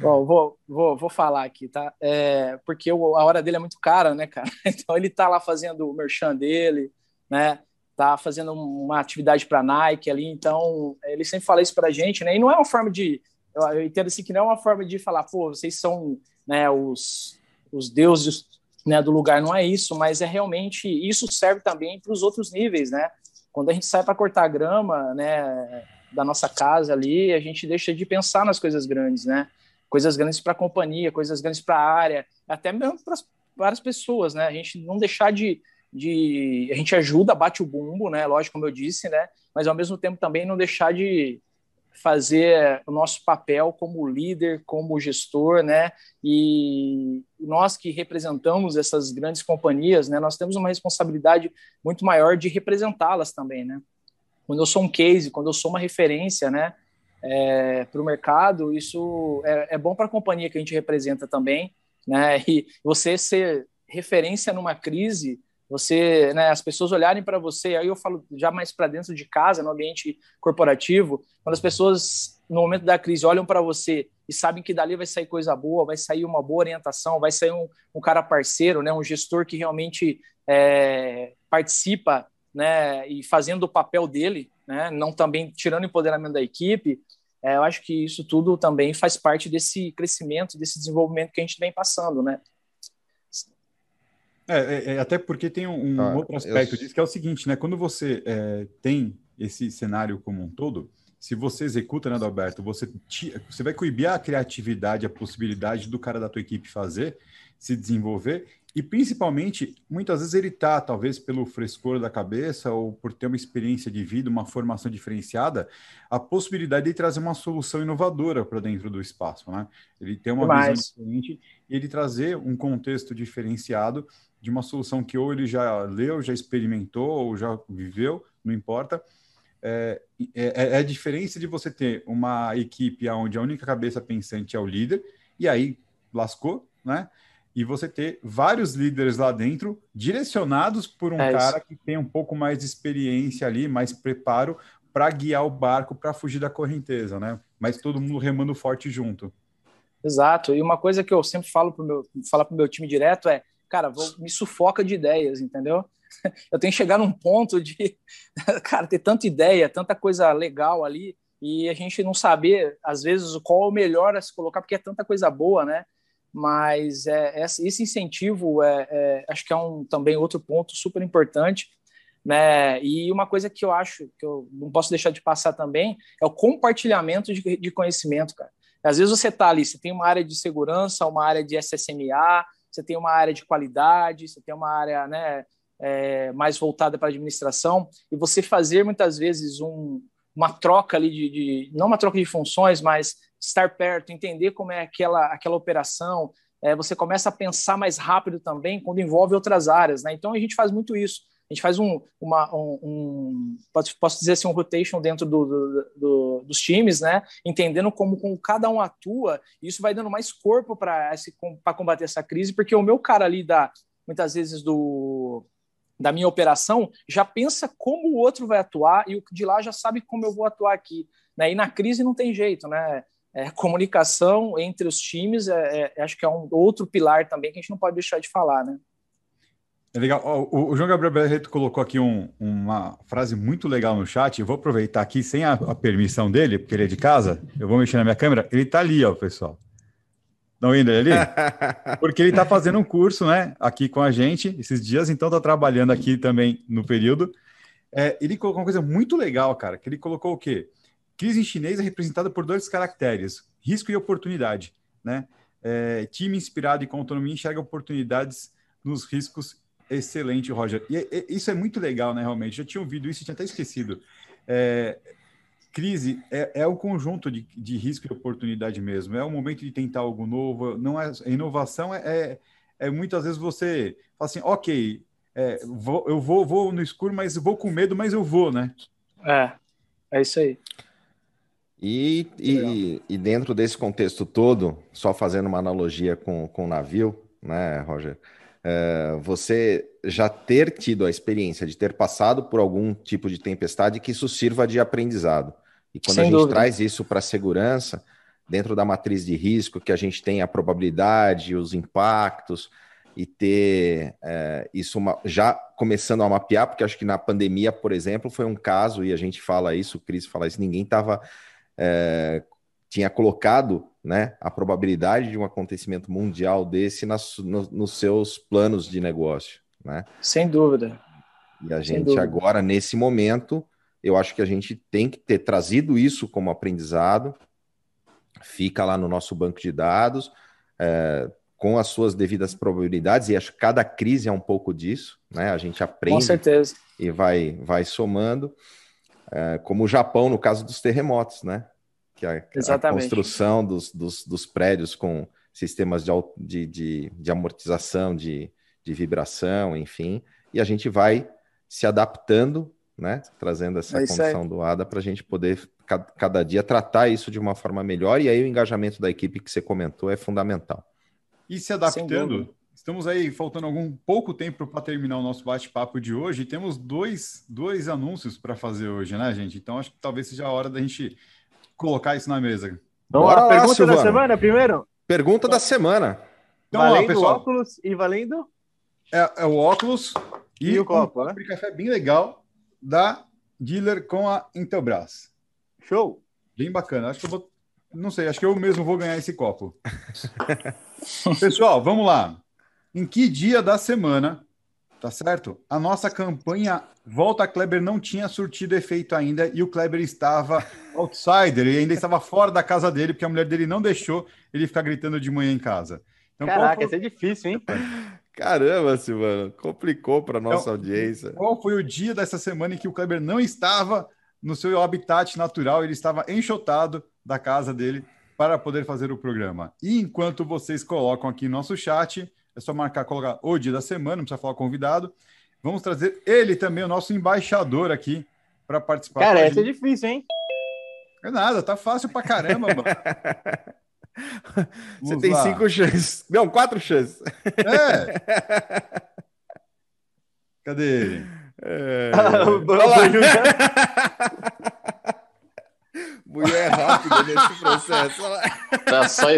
Bom, vou, vou, vou falar aqui, tá? É, porque o, a hora dele é muito cara, né, cara? (laughs) Então ele tá lá fazendo o merchan dele, né? Tá fazendo uma atividade para Nike ali, então ele sempre fala isso para a gente, né? E não é uma forma de, eu, eu entendo assim que não é uma forma de falar, pô, vocês são, né, os, os deuses né, do lugar não é isso, mas é realmente isso serve também para os outros níveis, né? Quando a gente sai para cortar grama, né, da nossa casa ali, a gente deixa de pensar nas coisas grandes, né? Coisas grandes para a companhia, coisas grandes para a área, até mesmo para várias pessoas, né? A gente não deixar de, de a gente ajuda, bate o bumbo, né? Lógico, como eu disse, né? Mas ao mesmo tempo também não deixar de fazer o nosso papel como líder, como gestor, né? E nós que representamos essas grandes companhias, né? Nós temos uma responsabilidade muito maior de representá-las também, né? Quando eu sou um case, quando eu sou uma referência, né? É, para o mercado, isso é, é bom para a companhia que a gente representa também, né? E você ser referência numa crise você, né, as pessoas olharem para você, aí eu falo já mais para dentro de casa, no ambiente corporativo, quando as pessoas no momento da crise olham para você e sabem que dali vai sair coisa boa, vai sair uma boa orientação, vai sair um, um cara parceiro, né, um gestor que realmente é, participa, né, e fazendo o papel dele, né, não também tirando o empoderamento da equipe, é, eu acho que isso tudo também faz parte desse crescimento, desse desenvolvimento que a gente vem passando, né? É, é, é, até porque tem um, um ah, outro aspecto eu... disso, que é o seguinte, né? Quando você é, tem esse cenário como um todo, se você executa, né, Alberto, você, você vai coibir a criatividade, a possibilidade do cara da tua equipe fazer, se desenvolver, e principalmente, muitas vezes ele tá, talvez pelo frescor da cabeça ou por ter uma experiência de vida, uma formação diferenciada, a possibilidade de trazer uma solução inovadora para dentro do espaço, né? Ele tem uma visão diferente e ele trazer um contexto diferenciado de uma solução que ou ele já leu, já experimentou ou já viveu, não importa. É, é, é, a diferença de você ter uma equipe onde a única cabeça pensante é o líder, e aí lascou, né? E você ter vários líderes lá dentro, direcionados por um é cara que tem um pouco mais de experiência ali, mais preparo para guiar o barco para fugir da correnteza, né? Mas todo mundo remando forte junto. Exato. E uma coisa que eu sempre falo para o meu, pro meu time direto é cara, vou, me sufoca de ideias, entendeu? (laughs) Eu tenho que chegar num ponto de, (laughs) cara, ter tanta ideia, tanta coisa legal ali, e a gente não saber, às vezes, qual é o melhor a se colocar, porque é tanta coisa boa, né? Mas é, esse incentivo, é, é, acho que é um também outro ponto super importante, né? E uma coisa que eu acho que eu não posso deixar de passar também é o compartilhamento de, de conhecimento, cara. Às vezes você está ali, você tem uma área de segurança, uma área de SSMA, você tem uma área de qualidade, você tem uma área né, é, mais voltada para administração, e você fazer muitas vezes um, uma troca ali de, de, não uma troca de funções, mas estar perto, entender como é aquela, aquela operação, é, você começa a pensar mais rápido também quando envolve outras áreas, né? Então a gente faz muito isso. A gente faz um, uma, um, um posso dizer assim, um rotation dentro do, do, do, dos times, né? Entendendo como, como cada um atua, e isso vai dando mais corpo para combater essa crise, porque o meu cara ali da muitas vezes do da minha operação já pensa como o outro vai atuar e o de lá já sabe como eu vou atuar aqui. Né? E na crise não tem jeito, né? É, (laughs) comunicação entre os times, é, é, acho que é um outro pilar também que a gente não pode deixar de falar, né? É legal. O, o João Gabriel Barreto colocou aqui um, uma frase muito legal no chat. Eu vou aproveitar aqui, sem a, a, permissão dele, porque ele é de casa. Eu vou mexer na minha câmera. Ele está ali, ó, pessoal. Não indo ali? (laughs) Porque ele está fazendo um curso, né, aqui com a gente esses dias, então está trabalhando aqui também no período. É, ele colocou uma coisa muito legal, cara, que ele colocou o quê? Crise em chinês é representada por dois caracteres, risco e oportunidade, né? É, time inspirado e com autonomia enxerga oportunidades nos riscos Excelente, Roger. E, e, isso é muito legal, né, realmente. Já tinha ouvido isso, tinha até esquecido. É, crise é, é o conjunto de, de risco e oportunidade mesmo. É o momento de tentar algo novo. Não é inovação é, é, é muitas vezes você fala assim, ok, é, vou, eu vou, vou no escuro, mas vou com medo, mas eu vou, né? É, é isso aí. E, e, e, dentro desse contexto todo, só fazendo uma analogia com, com o navio, né, Roger? É, você já ter tido a experiência de ter passado por algum tipo de tempestade que isso sirva de aprendizado. E quando Sem a gente dúvida. traz isso para a segurança, dentro da matriz de risco, que a gente tem a probabilidade, os impactos, e ter é, isso uma, já começando a mapear, porque acho que na pandemia, por exemplo, foi um caso, e a gente fala isso, o Cris fala isso, ninguém estava. É, tinha colocado né, a probabilidade de um acontecimento mundial desse nas, no, nos seus planos de negócio, né? Sem dúvida. E a gente agora, nesse momento, eu acho que a gente tem que ter trazido isso como aprendizado, fica lá no nosso banco de dados, é, com as suas devidas probabilidades, e acho que cada crise é um pouco disso, né? A gente aprende com certeza. e vai, vai somando, é, como o Japão, no caso dos terremotos, né? Que a, a construção dos, dos, dos, prédios com sistemas de, de, de, de amortização, de, de vibração, enfim, e a gente vai se adaptando, né? Trazendo essa é condição doada para a gente poder cada dia tratar isso de uma forma melhor, e aí o engajamento da equipe que você comentou é fundamental. E se adaptando, estamos aí faltando algum pouco tempo para terminar o nosso bate-papo de hoje, e temos dois, dois anúncios para fazer hoje, né, gente? Então acho que talvez seja a hora da gente colocar isso na mesa. Então, Bora a lá, pergunta da semana primeiro? Pergunta da semana. Então, valendo ó, pessoal, óculos e valendo? É, é o óculos e, e o copo, um né? café bem legal da Dealer com a Intelbras. Show! Bem bacana. Acho que eu vou. Não sei, acho que eu mesmo vou ganhar esse copo. (laughs) Pessoal, vamos lá. Em que dia da semana, tá certo? A nossa campanha Volta Kleber não tinha surtido efeito ainda e o Kleber estava outsider e ainda estava fora da casa dele porque a mulher dele não deixou ele ficar gritando de manhã em casa. Então, Caraca, foi... isso é difícil, hein? Caramba, Silvano, complicou para nossa então, audiência. Qual foi o dia dessa semana em que o Kleber não estava no seu habitat natural, ele estava enxotado da casa dele para poder fazer o programa. E enquanto vocês colocam aqui no nosso chat, é só marcar, colocar o dia da semana, não precisa falar convidado. Vamos trazer ele também, o nosso embaixador aqui, para participar. Cara, essa é difícil, hein? É nada, tá fácil pra caramba, mano. (laughs) Você tem lá. cinco chances. Não, quatro chances. É. (laughs) Cadê ele? É... (laughs) Mulher é rápida nesse processo. Tá só,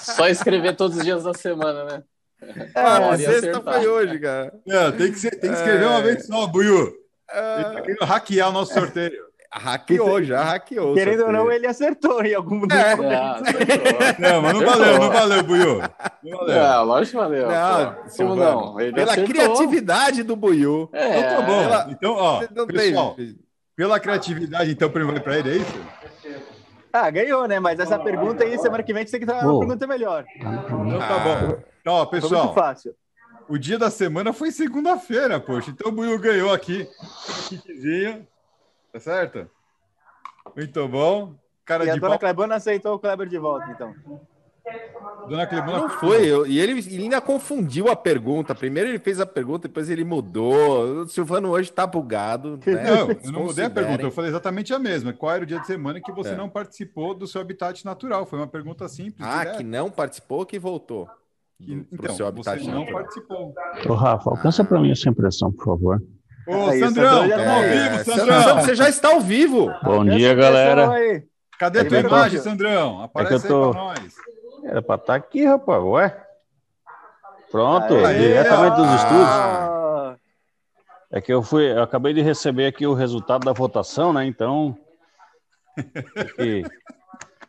só escrever todos os dias da semana, né? É, a sexta foi hoje, cara. É, tem, que ser, tem que escrever é... uma vez só, Buiu. É... Ele tá querendo hackear o nosso sorteio. Hackeou, já hackeou. Querendo ou não, ele acertou em algum é. não, não, mas não valeu, não valeu, Buiu. Não valeu. Não, lógico que valeu. Não, Como não? Ele Pela acertou. criatividade do Buiu. É. Então tá bom. Pela... Então, ó, pessoal, pela criatividade, então, vai para ele, é isso? Ah, ganhou, né? Mas essa pergunta aí, semana que vem, você tem que trazer uma pergunta melhor. Então tá bom. Então, ó, pessoal. muito fácil. O dia da semana foi segunda-feira, poxa. Então o Buiu ganhou aqui. Kitzinho. Tá certo? Muito bom. Cara e a dona Clebana aceitou o Kleber de volta, então. Dona não foi, eu, e ele, ele, ainda confundiu a pergunta. Primeiro ele fez a pergunta, depois ele mudou. O Silvano hoje tá bugado. Né? Não, eu não mudei a pergunta, eu falei exatamente a mesma. Qual era o dia de semana que você é. não participou do seu habitat natural? Foi uma pergunta simples. Ah, que não participou, que voltou. Que, então, seu habitat você natural. não participou. Ô, Rafa, alcança para mim essa impressão, por favor. Ô, Aí, Sandrão, estamos ao vivo, é, Sandrão. Você já está ao vivo. Bom dia, galera. Cadê a tua imagem, Sandrão? Aparece é tô... aí para nós. Era para estar tá aqui, rapaz. Ué? Pronto, Aê, diretamente dos estúdios. É que eu fui, eu acabei de receber aqui o resultado da votação, né? Então,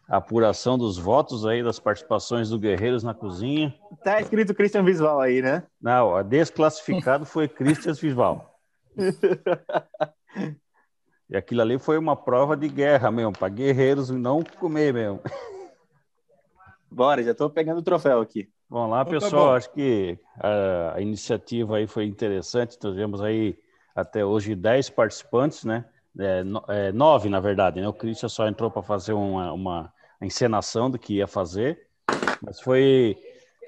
a apuração dos votos aí das participações do Guerreiros na cozinha. Tá escrito Christian Visual aí, né? Não, a desclassificado foi Christian Visual. (laughs) E aquilo ali foi uma prova de guerra mesmo, para guerreiros não comer mesmo. Bora, já estou pegando o troféu aqui. Vamos lá, então, tá pessoal. Tá Acho que a, a, iniciativa aí foi interessante. Tivemos aí até hoje 10 participantes, né? É, no, é, nove, na verdade, né? O Christian só entrou para fazer uma, uma encenação do que ia fazer, mas foi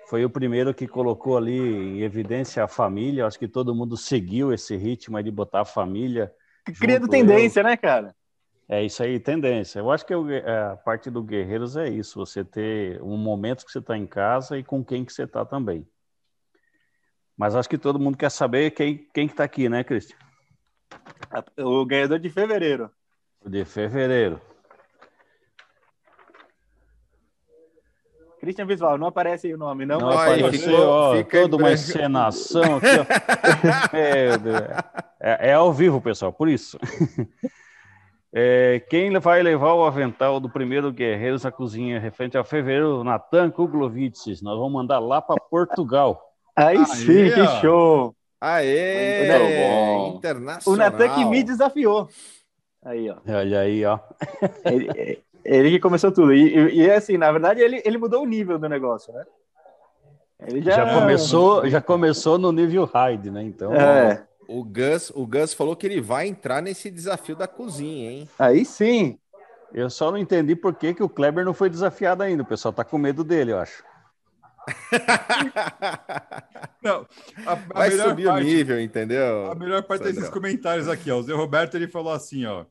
foi o primeiro que colocou ali em evidência a família. Acho que todo mundo seguiu esse ritmo de botar a família. Criando tendência, eu. né, cara? É isso aí, tendência. Eu acho que é, a parte do Guerreiros é isso, você ter um momento que você está em casa e com quem que você está também. Mas acho que todo mundo quer saber quem, quem que está aqui, né, Cristian? O ganhador de fevereiro. De fevereiro. Christian Visual, não aparece aí o nome, não? Não apareceu, ó, fica toda uma encenação aqui, ó. (laughs) É, é, ao vivo, pessoal, por isso. É, quem vai levar o avental do primeiro Guerreiros na cozinha referente ao fevereiro, Natan Kuglovitz? Nós vamos mandar lá para Portugal. Aí, Aí sim, ó. que show! Aê! Muito bom. Internacional. O Natan que me desafiou. Aí, ó. Olha aí, ó. Ele, ele que começou tudo. E, e, e, assim, na verdade, ele, ele mudou o nível do negócio, né? Ele já, já começou, já começou no nível hard, né? Então. É. O Gus, o Gus falou que ele vai entrar nesse desafio da cozinha, hein? Aí sim. Eu só não entendi por que, que o Kleber não foi desafiado ainda. O pessoal tá com medo dele, eu acho. (laughs) não, a, a vai subir parte, o nível, entendeu? A melhor parte desses comentários aqui, ó. O Zé Roberto ele falou assim, ó.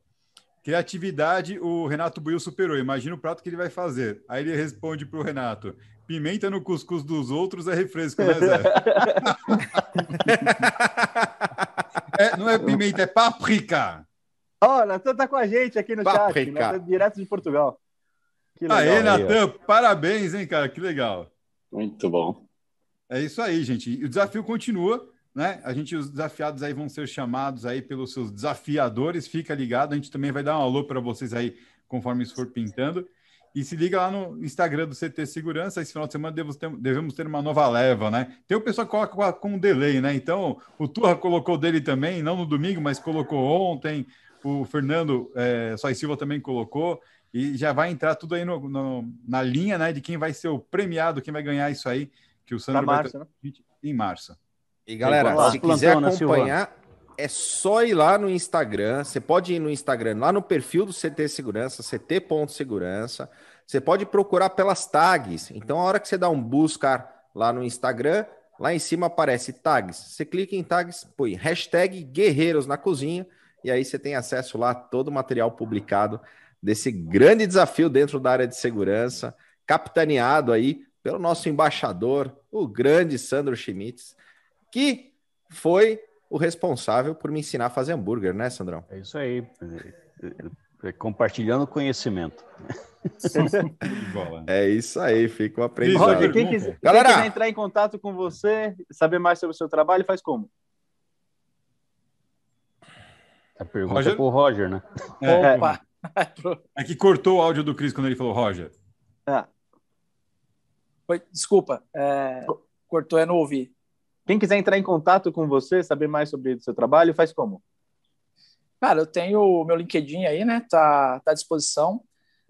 Criatividade, o Renato Buiu superou. Imagina o prato que ele vai fazer. Aí ele responde para o Renato: pimenta no cuscuz dos outros é refresco, né, Zé? (laughs) é, não é pimenta, é páprica. Ó, oh, Natan tá com a gente aqui no páprica. chat, direto de Portugal. Que legal. Aê, Natan, parabéns, hein, cara, que legal. Muito bom. É isso aí, gente. E o desafio continua né? A gente, os desafiados aí vão ser chamados aí pelos seus desafiadores. Fica ligado, a gente também vai dar um alô para vocês aí conforme isso for pintando. E se liga lá no Instagram do CT Segurança. Esse final de semana devemos ter, devemos ter uma nova leva, né? Tem o pessoal que coloca com um delay, né? Então, o Turra colocou dele também, não no domingo, mas colocou ontem. O Fernando é, Sói Silva também colocou. E já vai entrar tudo aí no, no, na linha, né? De quem vai ser o premiado, quem vai ganhar isso aí. Que o Sandro vai março, né? em março. E galera, se quiser acompanhar, é só ir lá no Instagram. Você pode ir no Instagram, lá no perfil do CT Segurança, ct.segurança. Você pode procurar pelas tags. Então, a hora que você dá um buscar lá no Instagram, lá em cima aparece tags. Você clica em tags, põe hashtag Guerreiros na Cozinha, e aí você tem acesso lá a todo o material publicado desse grande desafio dentro da área de segurança, capitaneado aí pelo nosso embaixador, o grande Sandro Schmitz que foi o responsável por me ensinar a fazer hambúrguer, né, Sandrão? É isso aí. É, é, compartilhando conhecimento. é isso aí, fica o aprendizado. Roger, quem quiser, Galera, quem quiser entrar em contato com você, saber mais sobre o seu trabalho, faz como? A pergunta Roger? é pro Roger, né? É, Opa! É que cortou o áudio do Cris quando ele falou Roger. Ah. Desculpa, é... cortou, é não ouvi. Quem quiser entrar em contato com você, saber mais sobre o seu trabalho, faz como? Cara, eu tenho o meu LinkedIn aí, né? Tá, tá à disposição.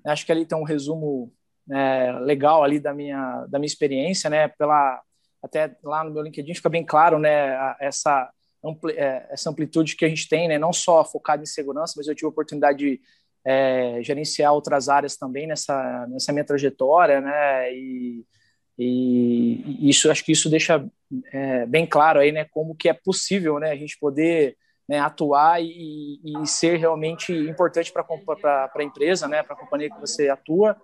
Acho que ali tem um resumo né, legal ali da minha, da minha experiência, né? Pela, até lá no meu LinkedIn fica bem claro, né? Essa, ampli, é, essa amplitude que a gente tem, né? Não só focado em segurança, mas eu tive a oportunidade de é, gerenciar outras áreas também nessa, nessa minha trajetória, né? E, e isso acho que isso deixa é, bem claro aí, né, como que é possível, né, a gente poder né, atuar e, e, ser realmente importante para a empresa, né, para a companhia que você atua,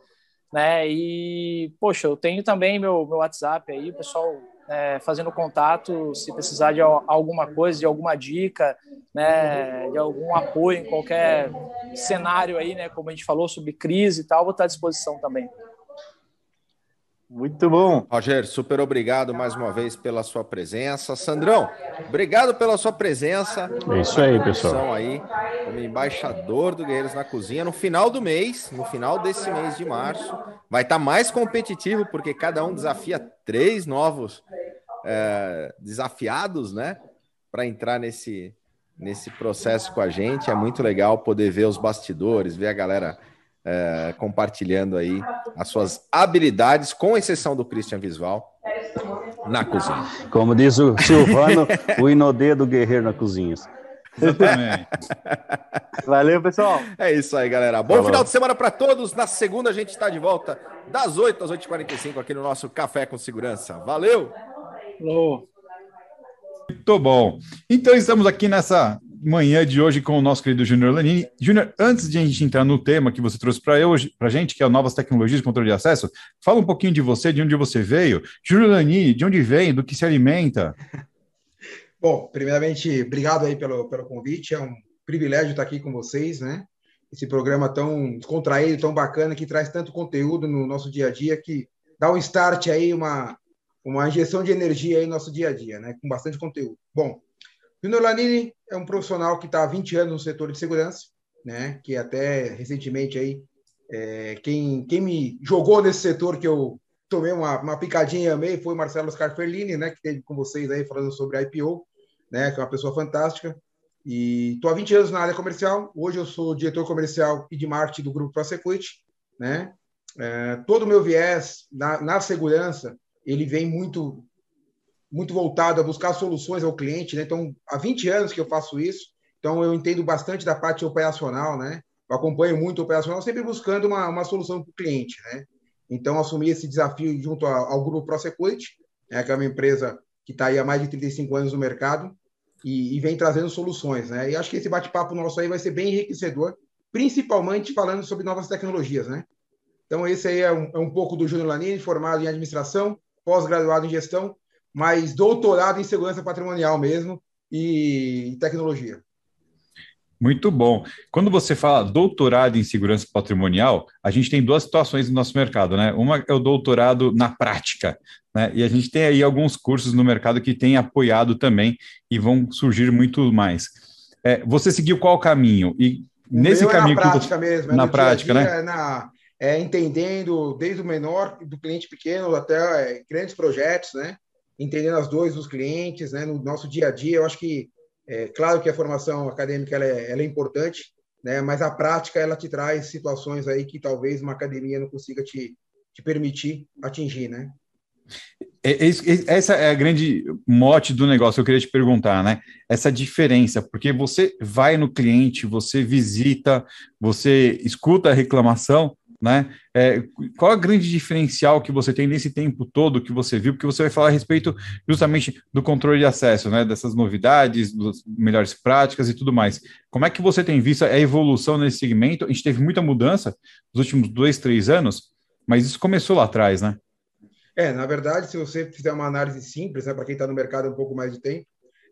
né, e poxa, eu tenho também meu, meu WhatsApp aí, pessoal é, fazendo contato, se precisar de alguma coisa, de alguma dica, né, de algum apoio em qualquer cenário aí, né, como a gente falou sobre crise e tal, vou estar à disposição também. Muito bom. Roger, super obrigado mais uma vez pela sua presença. Sandrão, obrigado pela sua presença. É isso aí, pessoal. aí, como embaixador do Guerreiros na Cozinha. No final do mês, no final desse mês de março, vai estar tá mais competitivo, porque cada um desafia três novos é, desafiados, né? Para entrar nesse, nesse processo com a gente. É muito legal poder ver os bastidores, ver a galera é, compartilhando aí as suas habilidades, com exceção do Christian Visual, na cozinha. Como diz o Silvano, o inodê do guerreiro na cozinha. Exatamente. Valeu, pessoal. É isso aí, galera. Bom Falou. final de semana para todos. Na segunda a gente está de volta das 8 às 8h45 aqui no nosso Café com Segurança. Valeu! Falou! Muito bom. Então estamos aqui nessa manhã de hoje com o nosso querido Júnior Lanini. Júnior, antes de a gente entrar no tema que você trouxe para hoje, para a gente, que é novas tecnologias de controle de acesso, fala um pouquinho de você, de onde você veio. Júnior Lanini, de onde vem, do que se alimenta? (laughs) Bom, primeiramente, obrigado aí pelo, pelo convite. É um privilégio estar aqui com vocês, né? Esse programa tão descontraído, tão bacana, que traz tanto conteúdo no nosso dia a dia, que dá um start aí, uma, uma injeção de energia aí no nosso dia a dia, né? Com bastante conteúdo. Bom, Júnior Lanini é um profissional que está há 20 anos no setor de segurança, né? Que até recentemente aí é, quem, quem me jogou nesse setor que eu tomei uma, uma picadinha e amei foi o Marcelo Scarferlini, né? Que teve com vocês aí falando sobre IPO, né? Que é uma pessoa fantástica. E estou há 20 anos na área comercial. Hoje eu sou diretor comercial e de marketing do grupo ProSecurity, né? É, todo o meu viés na, na segurança ele vem muito muito voltado a buscar soluções ao cliente, né? Então, há 20 anos que eu faço isso. Então, eu entendo bastante da parte operacional, né? Eu acompanho muito o operacional, sempre buscando uma, uma solução para o cliente, né? Então, assumi esse desafio junto ao, ao Grupo ProSecurity, né, que é uma empresa que está aí há mais de 35 anos no mercado e, e vem trazendo soluções, né? E acho que esse bate-papo nosso aí vai ser bem enriquecedor, principalmente falando sobre novas tecnologias, né? Então, esse aí é um, é um pouco do Júnior Lanini, formado em administração, pós-graduado em gestão, mas doutorado em segurança patrimonial mesmo e tecnologia. Muito bom. Quando você fala doutorado em segurança patrimonial, a gente tem duas situações no nosso mercado, né? Uma é o doutorado na prática, né? E a gente tem aí alguns cursos no mercado que têm apoiado também e vão surgir muito mais. É, você seguiu qual caminho? E o nesse caminho é na prática mesmo, é na prática, dia né? É, na, é entendendo desde o menor do cliente pequeno até é, grandes projetos, né? Entendendo as dores dos clientes, né? No nosso dia a dia, eu acho que é claro que a formação acadêmica ela é, ela é importante, né? Mas a prática ela te traz situações aí que talvez uma academia não consiga te, te permitir atingir, né? É, é essa é a grande mote do negócio. Eu queria te perguntar, né? Essa diferença, porque você vai no cliente, você visita, você escuta a reclamação, né? É, qual é o grande diferencial que você tem nesse tempo todo que você viu? Porque você vai falar a respeito justamente do controle de acesso, né? Dessas novidades, das melhores práticas e tudo mais. Como é que você tem visto a evolução nesse segmento? A gente teve muita mudança nos últimos dois, três anos, mas isso começou lá atrás, né? É, na verdade, se você fizer uma análise simples, né, para quem está no mercado há um pouco mais de tempo,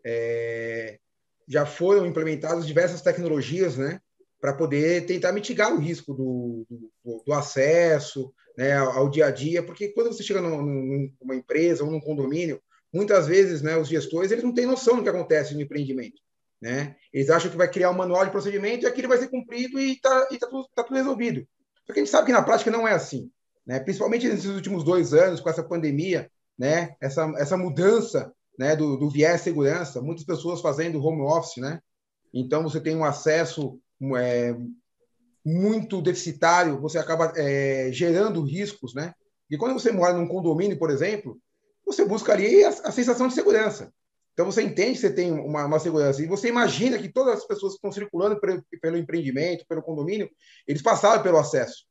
é, já foram implementadas diversas tecnologias, né, para poder tentar mitigar o risco do, do, do acesso né, ao, dia a dia, porque quando você chega num, numa empresa ou num condomínio, muitas vezes né, os gestores eles não têm noção do que acontece no empreendimento. Né? Eles acham que vai criar um manual de procedimento e aquilo vai ser cumprido e está tá tudo, tá tudo resolvido. Só que a gente sabe que na prática não é assim. Né? Principalmente nesses últimos dois anos, com essa pandemia, né? essa, essa mudança né, do, do viés segurança, muitas pessoas fazendo home office, né? Então você tem um acesso é, muito deficitário, você acaba é, gerando riscos, né? E quando você mora num condomínio, por exemplo, você busca ali a, a sensação de segurança. Então você entende que você tem uma, uma, segurança e você imagina que todas as pessoas que estão circulando pelo, pelo empreendimento, pelo condomínio, eles passaram pelo acesso,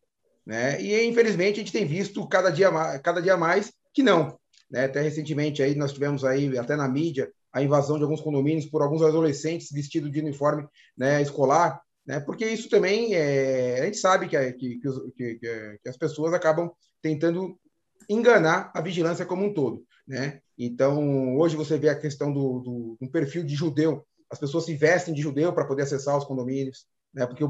né? E infelizmente a gente tem visto cada dia mais, cada dia mais que não, né? Até recentemente aí nós tivemos aí até na mídia a invasão de alguns condomínios por alguns adolescentes vestidos de uniforme né, escolar né? Porque isso também é, a gente sabe que, que, que, que, as pessoas acabam tentando enganar a vigilância como um todo, né? Então hoje você vê a questão do, do, do perfil de judeu, as pessoas se vestem de judeu para poder acessar os condomínios, né? Porque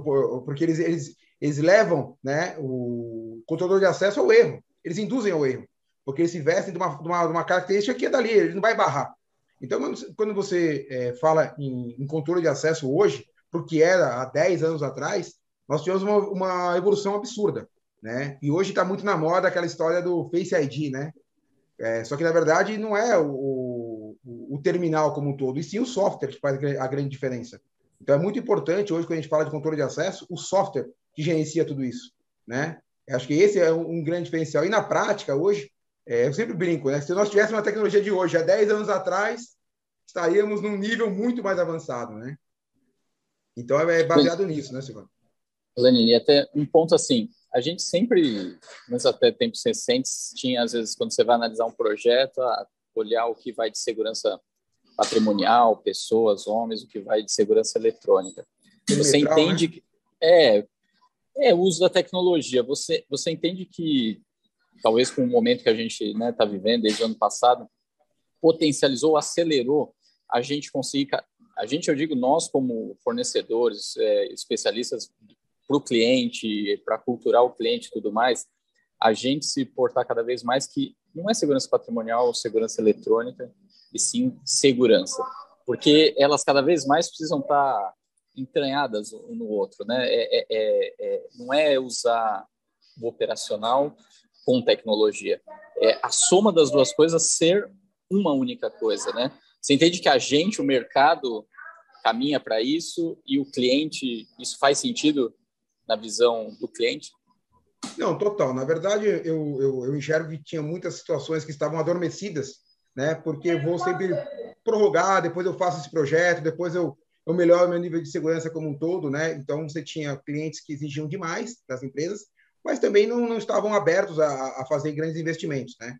porque eles, eles eles levam, né? O controlador de acesso ao erro, eles induzem ao erro, porque eles se vestem de uma, de uma, de uma característica que é dali, ele não vai barrar. Então, quando você é, fala em, em, controle de acesso hoje, porque era há 10 anos atrás, nós tivemos uma, uma evolução absurda. Né? E hoje está muito na moda aquela história do Face ID, né? É, só que, na verdade, não é o, o, o, terminal como um todo, e sim o software que faz a grande diferença. Então, é muito importante, hoje, quando a gente fala de controle de acesso, o software que gerencia tudo isso. Né? Acho que esse é um, um grande diferencial. E, na prática, hoje, é, eu sempre brinco, né? se nós tivéssemos uma tecnologia de hoje, há 10 anos atrás, estaríamos num nível muito mais avançado. Né? Então é baseado nisso, né, Silvano? Lenine, até um ponto assim, a gente sempre, mas até tempos recentes, tinha às vezes quando você vai analisar um projeto, olhar o que vai de segurança patrimonial, pessoas, homens, o que vai de segurança eletrônica. Você entende né? que é é o uso da tecnologia. Você você entende que talvez com o momento que a gente está né, tá vivendo desde o ano passado potencializou, acelerou a gente conseguir a gente, eu digo nós como fornecedores, é, especialistas para o cliente, para culturar o cliente e tudo mais, a gente se portar cada vez mais que não é segurança patrimonial ou segurança eletrônica, e sim segurança. Porque elas cada vez mais precisam estar entranhadas um no outro, né? É, é, é, é, não é usar o operacional com tecnologia, é a soma das duas coisas ser uma única coisa, né? Você entende que a gente, o mercado, caminha para isso e o cliente, isso faz sentido na visão do cliente? Não, total. Na verdade, eu, eu, eu enxergo que tinha muitas situações que estavam adormecidas, né? Porque eu vou sempre prorrogar, depois eu faço esse projeto, depois eu, eu melhoro meu nível de segurança como um todo, né? Então, você tinha clientes que exigiam demais das empresas, mas também não, não estavam abertos a, a fazer grandes investimentos, né?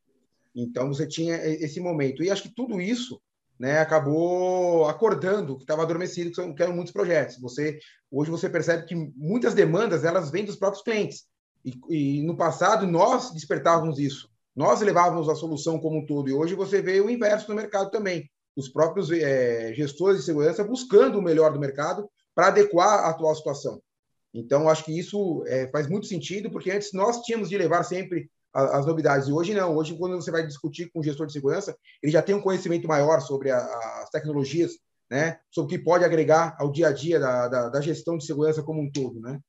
Então, você tinha esse momento. E acho que tudo isso né, acabou acordando que estava adormecido, que, são, que eram muitos projetos. Você hoje você percebe que muitas demandas elas vêm dos próprios clientes. E, e, no passado nós despertávamos isso, nós levávamos a solução como um todo. E hoje você vê o inverso no mercado também. Os próprios é, gestores de segurança buscando o melhor do mercado para adequar a atual situação. Então, acho que isso é, faz muito sentido, porque antes nós tínhamos de levar sempre as novidades. E hoje não. Hoje, quando você vai discutir com o gestor de segurança, ele já tem um conhecimento maior sobre a, as tecnologias, né? sobre o que pode agregar ao dia a dia da, da, da, gestão de segurança como um todo. Né?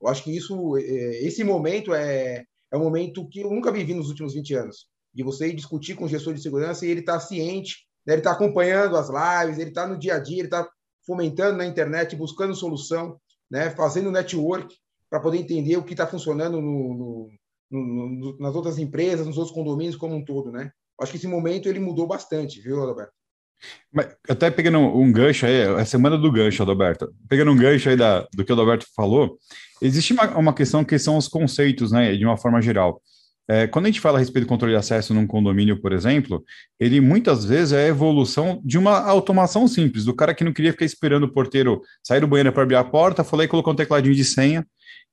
Eu acho que isso, é, esse momento é, é um momento que eu nunca vivi nos últimos 20 anos. De você ir discutir com o gestor de segurança e ele está ciente, né? ele está acompanhando as lives, ele está no dia a dia, ele está fomentando na internet, buscando solução, né? fazendo network para poder entender o que está funcionando no, no no, nas outras empresas, nos outros condomínios como um todo, né? Acho que esse momento ele mudou bastante, viu, Adalberto? Mas, até pegando um gancho aí, é a semana do gancho, Adalberto. Pegando um gancho aí da, do que o Adalberto falou, existe uma, uma questão que são os conceitos, né, de uma forma geral. É, quando a gente fala a respeito do controle de acesso num condomínio, por exemplo, ele muitas vezes é a evolução de uma automação simples, do cara que não queria ficar esperando o porteiro sair do banheiro para abrir a porta, lá e colocou um tecladinho de senha,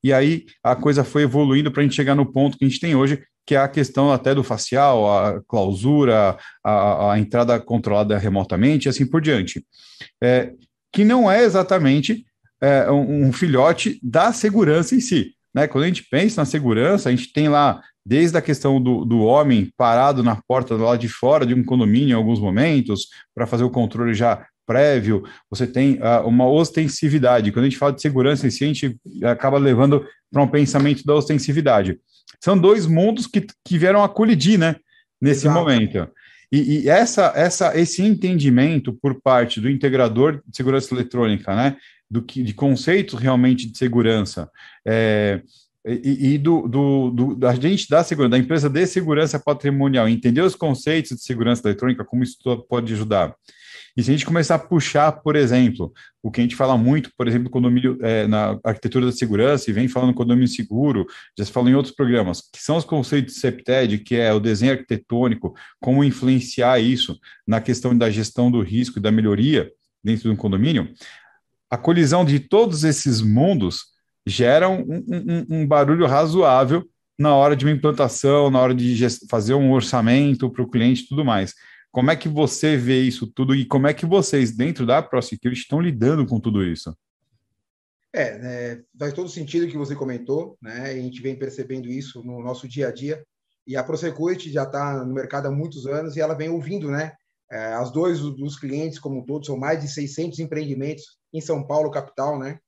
e aí a coisa foi evoluindo para a gente chegar no ponto que a gente tem hoje, que é a questão até do facial, a clausura, a, a entrada controlada remotamente e assim por diante. É, que não é exatamente é, um, um, filhote da segurança em si. Né? Quando a gente pensa na segurança, a gente tem lá desde a questão do, do homem parado na porta lado de fora de um condomínio em alguns momentos, para fazer o controle já prévio, você tem uh, uma ostensividade. Quando a gente fala de segurança em si, a gente acaba levando para um pensamento da ostensividade. São dois mundos que, que vieram a colidir, né, nesse Exato. momento. E, e, essa, essa, esse entendimento por parte do integrador de segurança eletrônica, né, do que, de conceitos realmente de segurança, é, e, e do, do, do, da gente da segurança, da empresa de segurança patrimonial, entender os conceitos de segurança eletrônica, como isso pode ajudar. E se a gente começar a puxar, por exemplo, o que a gente fala muito, por exemplo, condomínio, é, na arquitetura da segurança, e vem falando condomínio seguro, já se falou em outros programas, que são os conceitos de CEPTED, que é o desenho arquitetônico, como influenciar isso na questão da gestão do risco e da melhoria dentro de um condomínio, a colisão de todos esses mundos gera um, um, um barulho razoável na hora de uma implantação, na hora de fazer um orçamento para o cliente e tudo mais. Como é que você vê isso tudo e como é que vocês, dentro da ProSecurity, estão lidando com tudo isso? É, né, faz todo sentido o que você comentou, né? A gente vem percebendo isso no nosso dia a dia. E a ProSecurity já está no mercado há muitos anos e ela vem ouvindo, né? É, as dois dos clientes, como um todo, são mais de 600 empreendimentos em São Paulo, capital, né?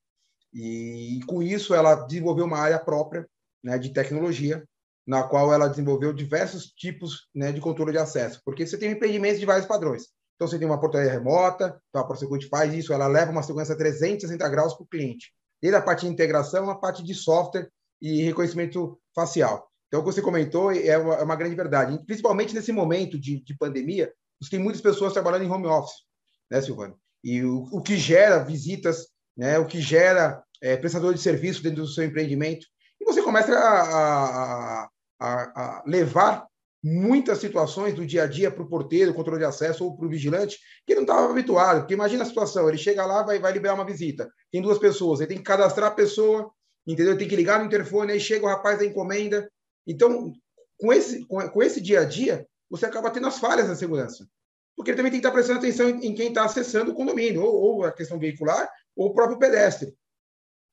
E, e com isso ela desenvolveu uma área própria, né, de tecnologia, na qual ela desenvolveu diversos tipos né, de controle de acesso, porque você tem empreendimentos de vários padrões. Então, você tem uma portaria remota, então a ProSecurity faz isso, ela leva uma segurança 360 graus para o cliente, desde a parte de integração, a parte de software e reconhecimento facial. Então, o que você comentou é uma, é uma grande verdade, principalmente nesse momento de, de, pandemia, você tem muitas pessoas trabalhando em home office, né, Silvano? E o, o que gera visitas, né, o que gera é, prestador de serviço dentro do seu empreendimento, e você começa a, a, a, a levar muitas situações do dia a dia para o porteiro, controle de acesso ou para o vigilante, que não estava habituado. Porque imagina a situação, ele chega lá, vai, vai liberar uma visita, tem duas pessoas, ele tem que cadastrar a pessoa, entendeu? Tem que ligar no interfone, aí chega o rapaz da encomenda. Então, com esse, com, com esse dia a dia, você acaba tendo as falhas na segurança. Porque ele também tem que estar prestando atenção em, em quem está acessando o condomínio, ou, ou a questão veicular, ou o próprio pedestre.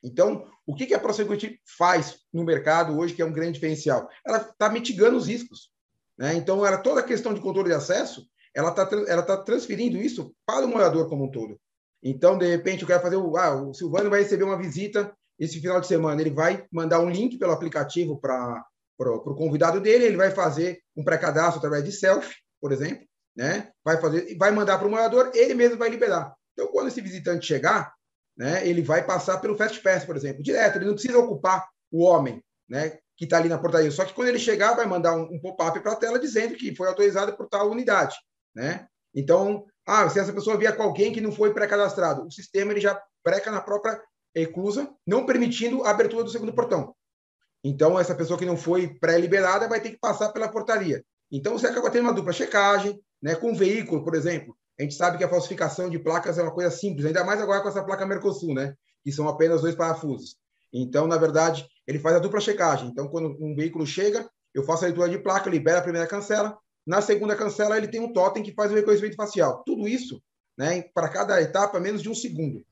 Então, o que, a ProSecurity faz no mercado hoje, que é um grande diferencial? Ela está mitigando os riscos. Né? Então, era toda a questão de controle de acesso, ela está ela tá transferindo isso para o morador como um todo. Então, de repente, eu quero fazer o. Ah, o Silvano vai receber uma visita esse final de semana. Ele vai mandar um link pelo aplicativo para o convidado dele, ele vai fazer um pré-cadastro através de selfie, por exemplo, né? Vai fazer, vai mandar para o morador, ele mesmo vai liberar. Então, quando esse visitante chegar, né, ele vai passar pelo Fast Pass, por exemplo, direto, ele não precisa ocupar o homem, né, que está ali na portaria. Só que quando ele chegar, vai mandar um, um pop-up para a tela dizendo que foi autorizado por tal unidade, né? Então, ah, se essa pessoa vier com alguém que não foi pré-cadastrado, o sistema ele já preca na própria eclusa, não permitindo a abertura do segundo portão. Então, essa pessoa que não foi pré-liberada vai ter que passar pela portaria. Então, você acaba tendo uma dupla checagem, né, com um veículo, por exemplo. A gente sabe que a falsificação de placas é uma coisa simples, ainda mais agora com essa placa Mercosul, né, que são apenas dois parafusos. Então, na verdade, ele faz a dupla checagem. Então, quando um veículo chega, eu faço a leitura de placa, libera a primeira cancela, na segunda cancela, ele tem um totem que faz o reconhecimento facial. Tudo isso, né, para cada etapa, menos de um segundo.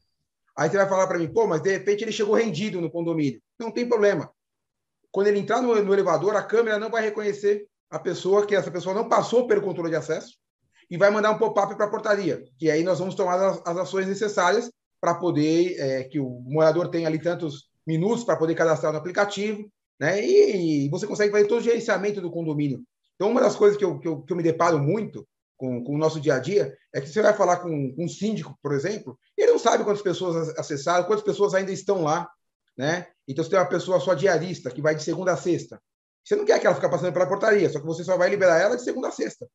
Aí você vai falar para mim, pô, mas de repente ele chegou rendido no condomínio. Não tem problema. Quando ele entrar no, no elevador, a câmera não vai reconhecer a pessoa, que essa pessoa não passou pelo controle de acesso, e vai mandar um pop-up para a portaria, que aí nós vamos tomar as, as ações necessárias para poder é, que o morador tenha ali tantos minutos para poder cadastrar no aplicativo, né? E, e, você consegue fazer todo o gerenciamento do condomínio. Então, uma das coisas que eu, que eu, que eu me deparo muito com, com, o nosso dia a dia é que você vai falar com, com um síndico, por exemplo, ele não sabe quantas pessoas acessaram, quantas pessoas ainda estão lá, né? Então, você tem uma pessoa só diarista, que vai de segunda a sexta. Você não quer que ela fique passando pela portaria, só que você só vai liberar ela de segunda a sexta.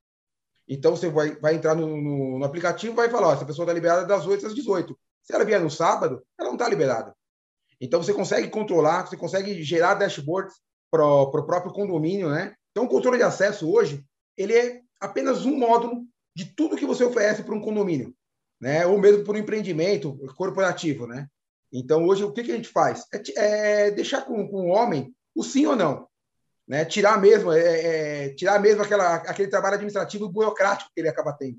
Então, você vai, vai entrar no, no, no aplicativo e vai falar, ó, essa pessoa está liberada das 8 às 18. Se ela vier no sábado, ela não está liberada. Então, você consegue controlar, você consegue gerar dashboards para o próprio condomínio, né? Então, o controle de acesso hoje, ele é apenas um módulo de tudo que você oferece para um condomínio, né? Ou mesmo para um empreendimento corporativo, né? Então, hoje, o que, que a gente faz? É, é deixar com, com, o homem o sim ou não, né? Tirar mesmo, é, é, tirar mesmo aquela, aquele trabalho administrativo burocrático que ele acaba tendo.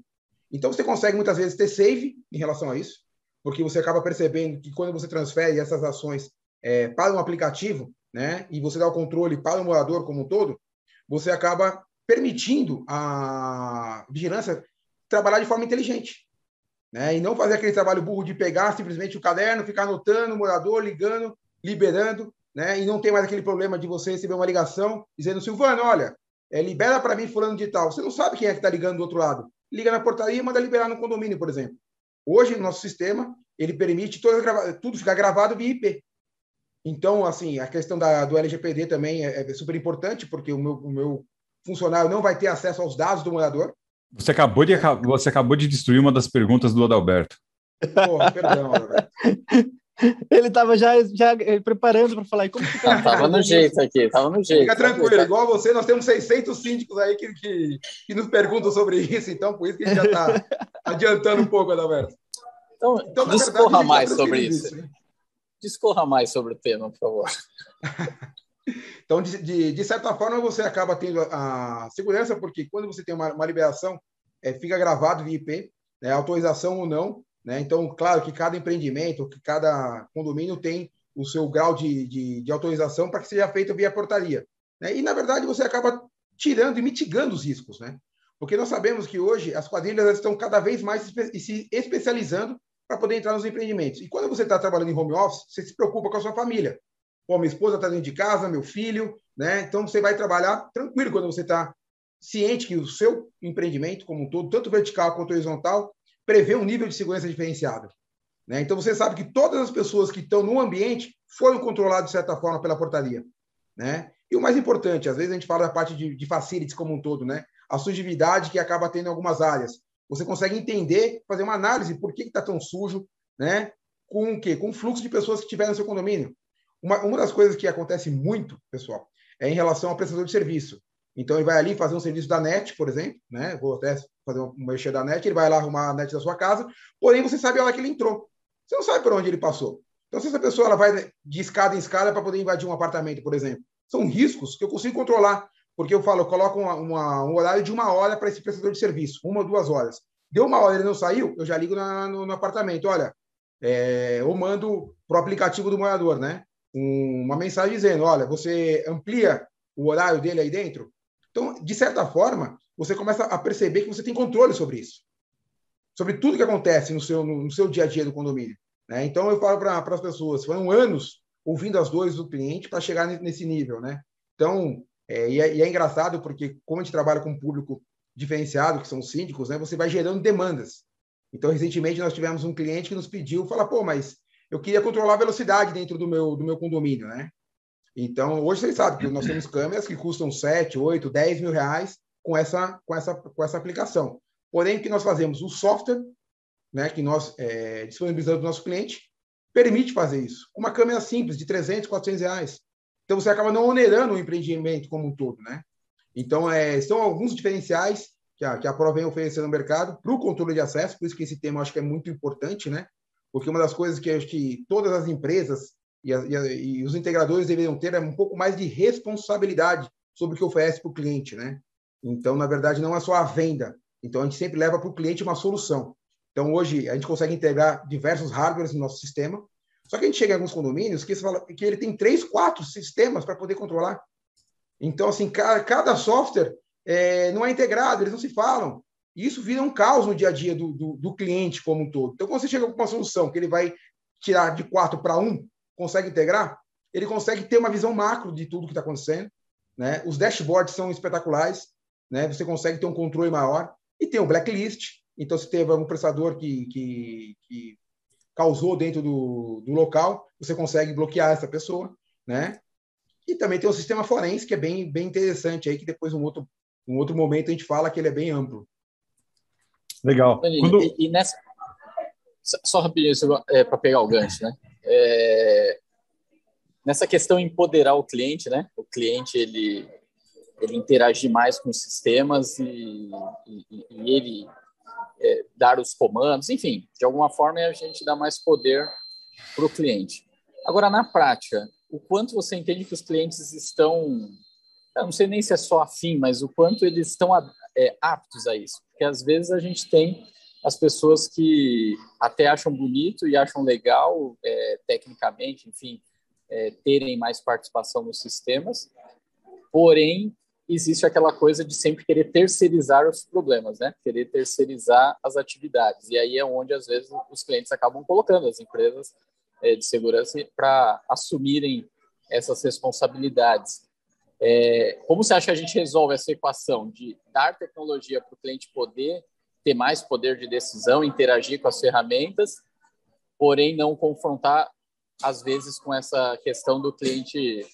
Então, você consegue muitas vezes ter save em relação a isso, porque você acaba percebendo que quando você transfere essas ações é, para um aplicativo, né? E você dá o controle para o morador como um todo, você acaba permitindo a vigilância trabalhar de forma inteligente. Né? E não fazer aquele trabalho burro de pegar simplesmente o caderno, ficar anotando o morador, ligando, liberando, né? e não tem mais aquele problema de você receber uma ligação dizendo, Silvano, olha, é, libera para mim fulano de tal. Você não sabe quem é que está ligando do outro lado. Liga na portaria e manda liberar no condomínio, por exemplo. Hoje, no nosso sistema, ele permite tudo ficar gravado via IP. Então, assim, a questão da, do LGPD também é, é, super importante, porque o meu, o meu funcionário não vai ter acesso aos dados do morador. Você acabou de, você acabou de destruir uma das perguntas do Adalberto. Porra, perdão, Adalberto. (laughs) (laughs) Ele estava já, já preparando para falar. Como que tá? Tava no jeito aqui, tava no jeito. Fica tranquilo, igual você, nós temos 600 síndicos aí que, que, que nos perguntam sobre isso, então por isso que a gente já está (laughs) adiantando um pouco, Adalberto. Então, então discorra verdade, mais sobre isso. isso Discorra mais sobre o tema, por favor. (laughs) então, de, de, de, certa forma, você acaba tendo a segurança, porque quando você tem uma, uma liberação, é, fica gravado via IP, né, autorização ou não. Né? Então, claro que cada empreendimento, que cada condomínio tem o seu grau de, de, de autorização para que seja feito via portaria. Né? E, na verdade, você acaba tirando e mitigando os riscos, né? Porque nós sabemos que hoje as quadrilhas estão cada vez mais se especializando para poder entrar nos empreendimentos. E quando você está trabalhando em home office, você se preocupa com a sua família. Pô, minha esposa está dentro de casa, meu filho, né? Então você vai trabalhar tranquilo quando você está ciente que o seu empreendimento, como um todo, tanto vertical quanto horizontal, prevê um nível de segurança diferenciado. Né? Então você sabe que todas as pessoas que estão no ambiente foram controladas de certa forma pela portaria. Né? E o mais importante, às vezes a gente fala da parte de, de facilities como um todo, né? a sujidade que acaba tendo em algumas áreas. Você consegue entender, fazer uma análise por que está tão sujo, né? Com o quê? Com o fluxo de pessoas que tiveram no seu condomínio. Uma, uma das coisas que acontece muito, pessoal, é em relação ao prestador de serviço. Então, ele vai ali fazer um serviço da net, por exemplo, né? Vou até fazer um mexer da net, ele vai lá arrumar a net da sua casa, porém você sabe a hora que ele entrou. Você não sabe por onde ele passou. Então, se essa pessoa ela vai de escada em escada para poder invadir um apartamento, por exemplo, são riscos que eu consigo controlar porque eu falo, eu coloco uma, uma, um horário de uma hora para esse prestador de serviço, uma ou duas horas. Deu uma hora ele não saiu, eu já ligo na, no, no, apartamento, olha, é, mando para o aplicativo do morador, né? Um, uma mensagem dizendo, olha, você amplia o horário dele aí dentro. Então, de certa forma, você começa a perceber que você tem controle sobre isso. sobre tudo que acontece no seu, no, seu dia a dia do condomínio. Né? Então, eu falo para as pessoas, foram anos ouvindo as dores do cliente para chegar nesse nível. Né? Então, é, e, é, e, é, engraçado porque, como a gente trabalha com um público diferenciado, que são os síndicos, né, você vai gerando demandas. Então, recentemente, nós tivemos um cliente que nos pediu, fala, pô, mas eu queria controlar a velocidade dentro do meu, do meu condomínio, né? Então, hoje vocês sabem que nós temos câmeras que custam 7, 8, 10 mil reais com essa, com essa, com essa aplicação. Porém, que nós fazemos? O software né, que nós é, disponibilizamos para o nosso cliente permite fazer isso. Uma câmera simples, de 300, 400 reais. Então, você acaba não onerando o empreendimento como um todo, né? Então, é, são alguns diferenciais que a, que a Pro vem oferecendo no mercado para o controle de acesso, por isso que esse tema eu acho que é muito importante, né? Porque uma das coisas que acho que todas as empresas e, e, e os integradores deveriam ter é um pouco mais de responsabilidade sobre o que oferece para o cliente, né? Então, na verdade, não é só a venda. Então, a gente sempre leva para o cliente uma solução. Então, hoje, a gente consegue integrar diversos hardwares no nosso sistema. Só que a gente chega em alguns condomínios que, fala, que ele tem três, quatro sistemas para poder controlar. Então, assim, cada, cada software é, não é integrado, eles não se falam. E isso vira um caos no dia a dia do, do, do cliente como um todo. Então, quando você chega com uma solução que ele vai tirar de quatro para um, consegue integrar, ele consegue ter uma visão macro de tudo que está acontecendo. Né? Os dashboards são espetaculares, né? você consegue ter um controle maior. E tem o blacklist, então se teve algum prestador que, que, que causou dentro do, do local, você consegue bloquear essa pessoa. Né? E também tem o sistema forense, que é bem, bem interessante, aí, que depois, um outro, um outro momento, a gente fala que ele é bem amplo. Legal. Quando... E, e, nessa... Só rapidinho, é, para pegar o gancho, né? É... Nessa questão empoderar o cliente, né? O cliente, ele, ele interagir mais com os sistemas e, e, e ele é, dar os comandos, enfim, de alguma forma a gente dá mais poder para o cliente. Agora, na prática, o quanto você entende que os clientes estão, eu não sei nem se é só afim, mas o quanto eles estão é, aptos a isso? Porque às vezes a gente tem as pessoas que até acham bonito e acham legal, é, tecnicamente, enfim, é, terem mais participação nos sistemas, porém existe aquela coisa de sempre querer terceirizar os problemas, né? Querer terceirizar as atividades. E aí é onde, às vezes, os clientes acabam colocando as empresas é, de segurança para assumirem essas responsabilidades. É, como você acha que a gente resolve essa equação de dar tecnologia para o cliente poder ter mais poder de decisão, interagir com as ferramentas, porém não confrontar, às vezes, com essa questão do cliente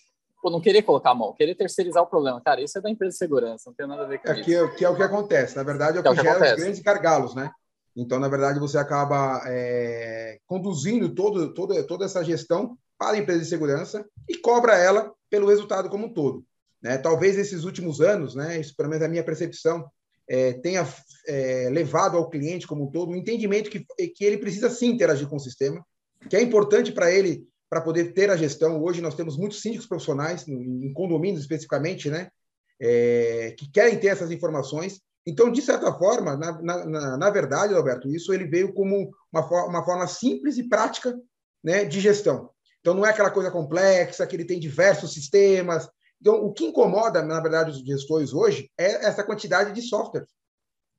pô, não querer colocar a mão, querer terceirizar o problema. Cara, isso é da empresa de segurança, não tem nada a ver com é isso. Que, é, que é o que acontece. Na verdade, é o que, que, é o que gera acontece. os grandes gargalos, né? Então, na verdade, você acaba é, conduzindo todo, todo, toda essa gestão para a empresa de segurança e cobra ela pelo resultado como um todo. Né? Talvez esses últimos anos, né, isso pelo menos é a minha percepção, é, tenha é, levado ao cliente como um todo um entendimento que, que ele precisa sim interagir com o sistema, que é importante para ele para poder ter a gestão. Hoje nós temos muitos síndicos profissionais, em condomínios especificamente, né, é, que querem ter essas informações. Então, de certa forma, na, na, na verdade, Alberto, isso ele veio como uma, uma forma simples e prática né, de gestão. Então, não é aquela coisa complexa, que ele tem diversos sistemas. Então, o que incomoda, na verdade, os gestores hoje é essa quantidade de softwares,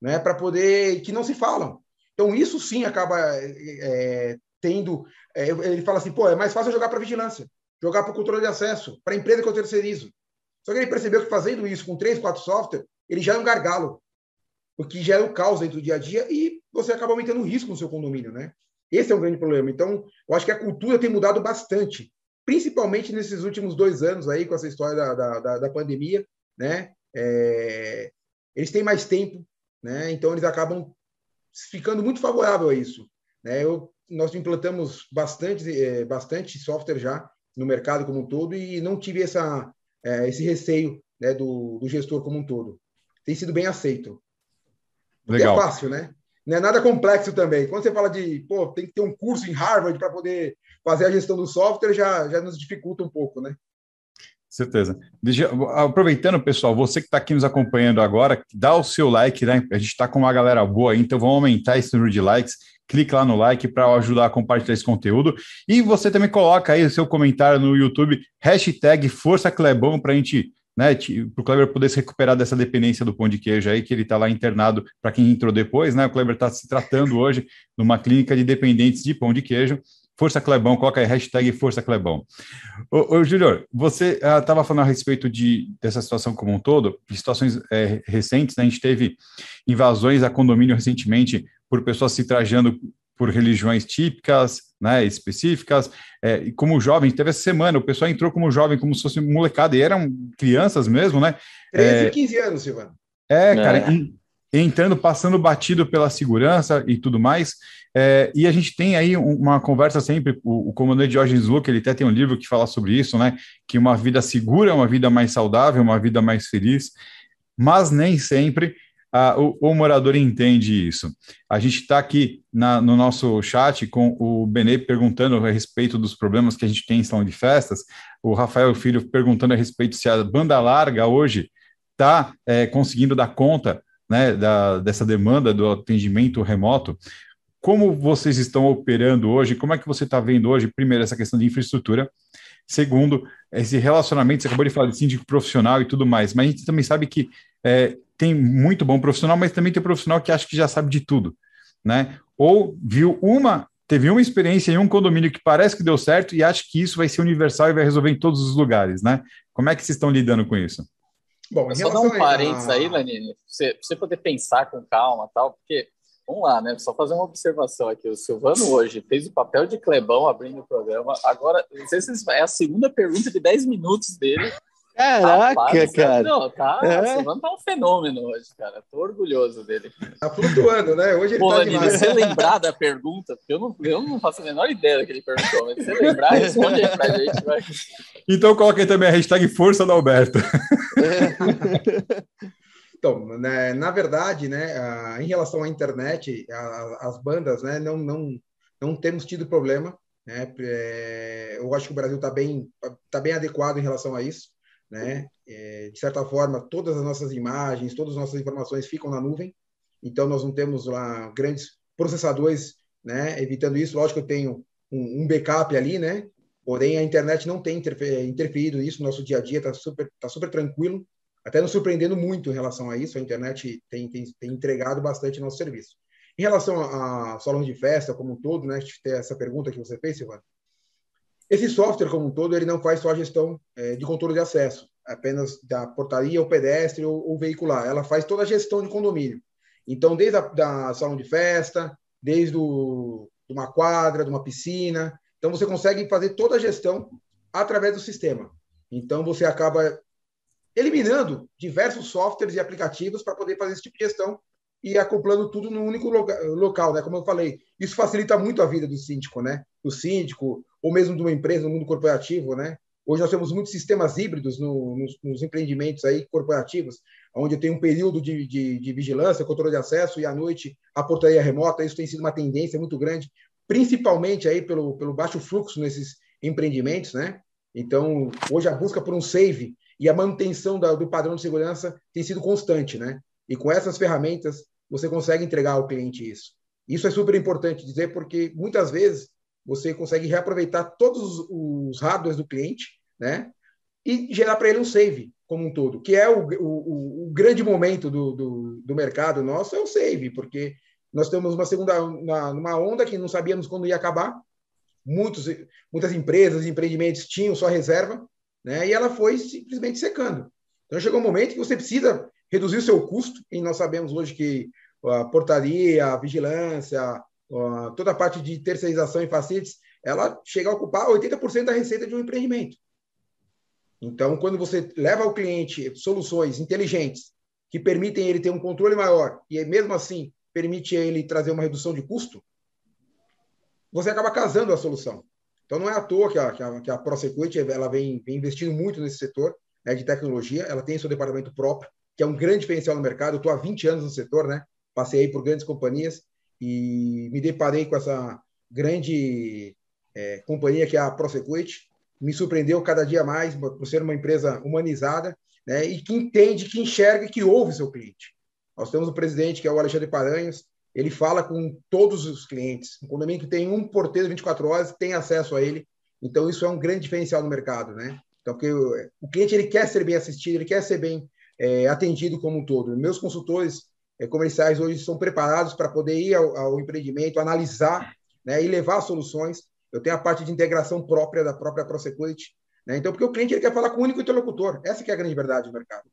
né, para poder que não se falam. Então, isso sim acaba é, tendo. É, ele fala assim, pô, é mais fácil jogar para vigilância, jogar para o controle de acesso, para a empresa que eu terceirizo. Só que ele percebeu que fazendo isso com três, quatro softwares, ele já é um gargalo, porque gera o caos dentro do dia a dia e você acaba aumentando o risco no seu condomínio, né? Esse é um grande problema. Então, eu acho que a cultura tem mudado bastante, principalmente nesses últimos dois anos aí, com essa história da, da, da pandemia, né? É, eles têm mais tempo, né? Então, eles acabam ficando muito favorável a isso. Né? Eu, nós implantamos bastante, é, bastante software já no mercado como um todo e não tive essa, é, esse receio né, do, do gestor como um todo. Tem sido bem aceito. Legal. é fácil, né? Não é nada complexo também. Quando você fala de, pô, tem que ter um curso em Harvard para poder fazer a gestão do software, já, já nos dificulta um pouco, né? Certeza. Deixa, aproveitando, pessoal, você que está aqui nos acompanhando agora, dá o seu like, né? A gente está com uma galera boa aí, então vamos aumentar esse número de likes. Clique lá no like para ajudar a compartilhar esse conteúdo. E você também coloca aí o seu comentário no YouTube, hashtag Força Clebão, para a gente né, para o Kleber poder se recuperar dessa dependência do pão de queijo aí, que ele está lá internado, para quem entrou depois, né, o Kleber está se tratando hoje numa clínica de dependentes de pão de queijo, Força Clebão, coloca aí hashtag Força Clebão. Ô, ô Júlio, você estava ah, falando a respeito de, dessa situação como um todo, de situações é, recentes, né? a gente teve invasões a condomínio recentemente por pessoas se trajando por religiões típicas, né, específicas, é, e como jovem, teve essa semana, o pessoal entrou como jovem, como se fosse molecada, e eram crianças mesmo, né? 13 e 15 anos, Silvano. É, cara, é. entrando, passando batido pela segurança e tudo mais, é, e a gente tem aí uma conversa sempre, o, o comandante Jorge Luke, ele até tem um livro que fala sobre isso, né? Que uma vida segura é uma vida mais saudável, uma vida mais feliz, mas nem sempre o, o, morador entende isso. A gente está aqui na, no nosso chat com o Benê perguntando a respeito dos problemas que a gente tem em salão de festas, o Rafael Filho perguntando a respeito se a banda larga hoje está é, conseguindo dar conta né, da, dessa demanda do atendimento remoto como vocês estão operando hoje? Como é que você está vendo hoje, primeiro, essa questão de infraestrutura? Segundo, esse relacionamento, você acabou de falar de síndico profissional e tudo mais, mas a gente também sabe que é, tem muito bom profissional, mas também tem profissional que acha que já sabe de tudo, né? Ou viu uma, teve uma experiência em um condomínio que parece que deu certo e acha que isso vai ser universal e vai resolver em todos os lugares, né? Como é que vocês estão lidando com isso? Bom, só dar um parênteses aí, Lanini, pra você, pra você poder pensar com calma tal, porque Vamos lá, né? Só fazer uma observação aqui. O Silvano hoje fez o papel de Clebão abrindo o programa. Agora, não sei se é a segunda pergunta de 10 minutos dele. Caraca, Rapaz, cara. Não, tá, é. O Silvano tá um fenômeno hoje, cara. Tô orgulhoso dele. Tá flutuando, né? Hoje ele Pô, tá demais. Se você lembrar da pergunta, porque eu não, eu não faço a menor ideia do que ele perguntou, mas se você lembrar, responde aí pra gente. Vai. Então coloca aí também a hashtag Força da Alberto. É. (laughs) Então, né, na verdade, né, em relação à internet, as bandas, né, não, não, não temos tido problema. Né, é, eu acho que o Brasil está bem, tá bem adequado em relação a isso. Né? É, de certa forma, todas as nossas imagens, todas as nossas informações ficam na nuvem. Então, nós não temos lá grandes processadores né, evitando isso. Lógico eu tenho um, um backup ali, né? Porém, a internet não tem interferido nisso. Nosso dia a dia está super, tá super tranquilo até nos surpreendendo muito em relação a isso. A internet tem, tem, tem entregado bastante nosso serviço. Em relação a, salão de festa como um todo, né, essa pergunta que você fez, Silvana, esse software como um todo, ele não faz só a gestão é, de controle de acesso, apenas da portaria, ou pedestre ou, ou, veicular. Ela faz toda a gestão de condomínio. Então, desde a da salão de festa, desde o, de uma quadra, de uma piscina. Então, você consegue fazer toda a gestão através do sistema. Então, você acaba eliminando diversos softwares e aplicativos para poder fazer esse tipo de gestão e acoplando tudo num único local, né? Como eu falei, isso facilita muito a vida do síndico, né? Do síndico ou mesmo de uma empresa no mundo corporativo, né? Hoje nós temos muitos sistemas híbridos no, nos, nos, empreendimentos aí corporativos, onde tem um período de, de, de, vigilância, controle de acesso e à noite a portaria remota. Isso tem sido uma tendência muito grande, principalmente aí pelo, pelo baixo fluxo nesses empreendimentos, né? Então, hoje a busca por um save e a manutenção da, do padrão de segurança tem sido constante, né? E com essas ferramentas você consegue entregar ao cliente isso. Isso é super importante dizer porque muitas vezes você consegue reaproveitar todos os hardwares do cliente, né? E gerar para ele um save como um todo, que é o, o, o grande momento do, do, do, mercado nosso, é o save, porque nós temos uma segunda, uma, uma onda que não sabíamos quando ia acabar. Muitos, muitas empresas, empreendimentos tinham sua reserva, né? E ela foi simplesmente secando. Então chegou um momento que você precisa reduzir o seu custo, e nós sabemos hoje que a portaria, a vigilância, toda a parte de terceirização e facilities, ela chega a ocupar 80% da receita de um empreendimento. Então, quando você leva ao cliente soluções inteligentes que permitem ele ter um controle maior e mesmo assim permite ele trazer uma redução de custo, você acaba casando a solução. Então, não é à toa que a, que a, que a ProSecurity ela vem, vem investindo muito nesse setor né, de tecnologia. Ela tem seu departamento próprio, que é um grande diferencial no mercado. Eu estou há 20 anos no setor, né? passei aí por grandes companhias e me deparei com essa grande é, companhia que é a ProSecurity. Me surpreendeu cada dia mais por ser uma empresa humanizada né, e que entende, que enxerga que ouve seu cliente. Nós temos um presidente que é o Alexandre Paranhos, ele fala com todos os clientes. Um condomínio que tem um porteiro 24 horas tem acesso a ele. Então, isso é um grande diferencial no mercado, né? Então, porque o, cliente ele quer ser bem assistido, ele quer ser bem é, atendido como um todo. Meus consultores comerciais hoje são preparados para poder ir ao, ao empreendimento, analisar né, e levar soluções. Eu tenho a parte de integração própria da própria ProSecurity. Né? Então, porque o cliente ele quer falar com o único interlocutor. Essa que é a grande verdade do mercado.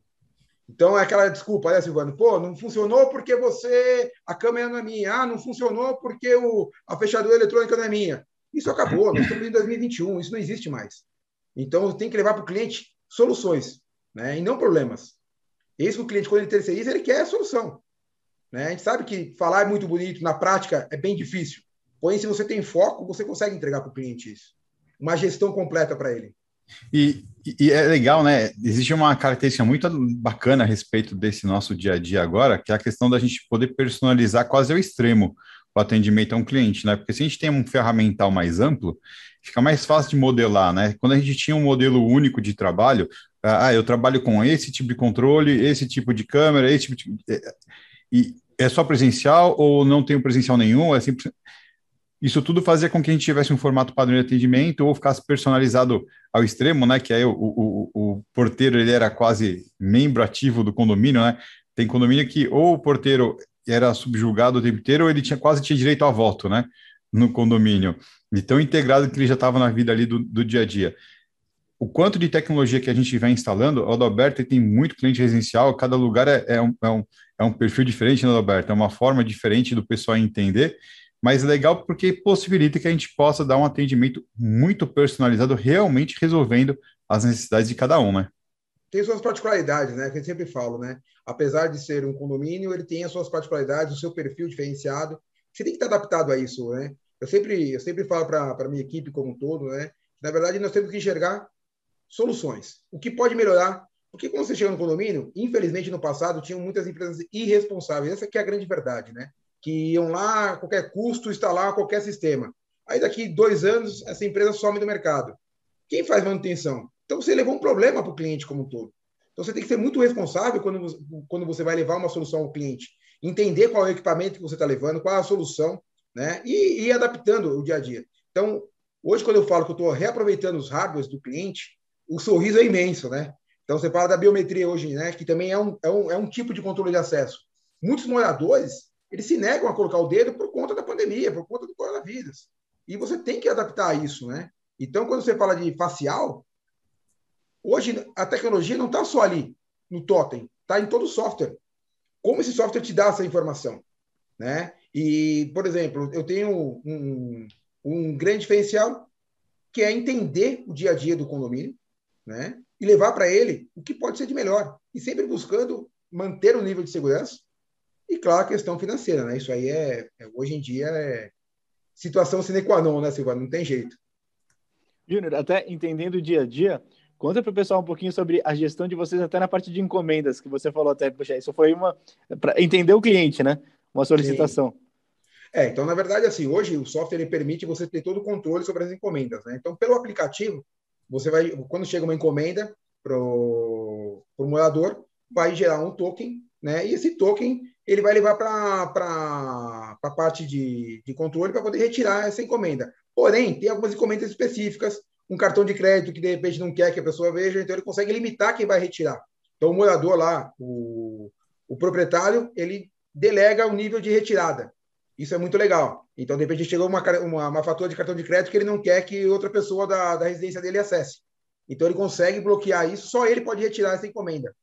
Então, é aquela desculpa, né, Silvano? Pô, não funcionou porque você. A câmera não é minha. Ah, não funcionou porque o, a fechadura eletrônica não é minha. Isso acabou, nós estamos em 2021, isso não existe mais. Então, tem que levar para o cliente soluções, né? e não problemas. Esse o cliente, quando ele terceiriza, ele quer a solução. Né? A gente sabe que falar é muito bonito, na prática é bem difícil. Porém, se você tem foco, você consegue entregar para o cliente isso. Uma gestão completa para ele. E, e, é legal, né? Existe uma característica muito bacana a respeito desse nosso dia a dia agora, que é a questão da gente poder personalizar quase ao extremo o atendimento a um cliente, né? Porque se a gente tem um ferramental mais amplo, fica mais fácil de modelar, né? Quando a gente tinha um modelo único de trabalho, ah, eu trabalho com esse tipo de controle, esse tipo de câmera, esse tipo de... E é só presencial ou não tem presencial nenhum? É sempre isso tudo fazia com que a gente tivesse um formato padrão de atendimento ou ficasse personalizado ao extremo, né? Que aí o, o, o, porteiro ele era quase membro ativo do condomínio, né? Tem condomínio que ou o porteiro era subjugado o tempo inteiro ou ele tinha quase tinha direito a voto, né? No condomínio. E tão integrado que ele já estava na vida ali do, do dia a dia o quanto de tecnologia que a gente vai instalando, o Adalberto tem muito cliente residencial, cada lugar é, é, um, é, um, é um perfil diferente, né, Adalberto? É uma forma diferente do pessoal entender, mas legal porque possibilita que a gente possa dar um atendimento muito personalizado, realmente resolvendo as necessidades de cada um, né? Tem suas particularidades, né? Que eu sempre falo, né? Apesar de ser um condomínio, ele tem as suas particularidades, o seu perfil diferenciado. Você tem que estar adaptado a isso, né? Eu sempre, eu sempre falo para a minha equipe como um todo, né? Na verdade, nós temos que enxergar soluções. O que pode melhorar? Porque quando você chega no condomínio, infelizmente no passado tinham muitas empresas irresponsáveis. Essa que é a grande verdade, né? Que iam lá a qualquer custo instalar qualquer sistema. Aí daqui dois anos essa empresa some do mercado. Quem faz manutenção? Então você levou um problema para o cliente como um todo. Então você tem que ser muito responsável quando, quando você vai levar uma solução ao cliente. Entender qual é o equipamento que você está levando, qual é a solução, né? E, ir adaptando o dia a dia. Então, hoje, quando eu falo que eu estou reaproveitando os hardwares do cliente, o sorriso é imenso, né? Então, você fala da biometria hoje, né? Que também é um, é um, é um tipo de controle de acesso. Muitos moradores, eles se negam a colocar o dedo por conta da pandemia, por conta do coronavírus. E você tem que adaptar a isso, né? Então, quando você fala de facial, hoje a tecnologia não está só ali, no totem, está em todo o software. Como esse software te dá essa informação, né? E, por exemplo, eu tenho um, um grande diferencial que é entender o dia a dia do condomínio, né? E levar para ele o que pode ser de melhor. E sempre buscando manter o nível de segurança e, claro, a questão financeira, né? Isso aí é, é hoje em dia, é situação sine qua non, né, Silva? Não tem jeito. Júnior, até entendendo o dia a dia, conta para o pessoal um pouquinho sobre a gestão de vocês até na parte de encomendas, que você falou até, poxa, isso foi uma para entender o cliente, né? Uma solicitação. Sim. É, então, na verdade, assim, hoje o software ele permite você ter todo o controle sobre as encomendas, né? Então, pelo aplicativo, você vai, quando chega uma encomenda para o morador, vai gerar um token, né? E esse token ele vai levar para a parte de, de controle para poder retirar essa encomenda. Porém, tem algumas encomendas específicas, um cartão de crédito que de repente não quer que a pessoa veja, então ele consegue limitar quem vai retirar. Então, o morador lá, o, o proprietário, ele delega o nível de retirada. Isso é muito legal. Então, de repente, chegou uma, uma, uma, fatura de cartão de crédito que ele não quer que outra pessoa da, da residência dele acesse. Então, ele consegue bloquear isso, só ele pode retirar essa encomenda.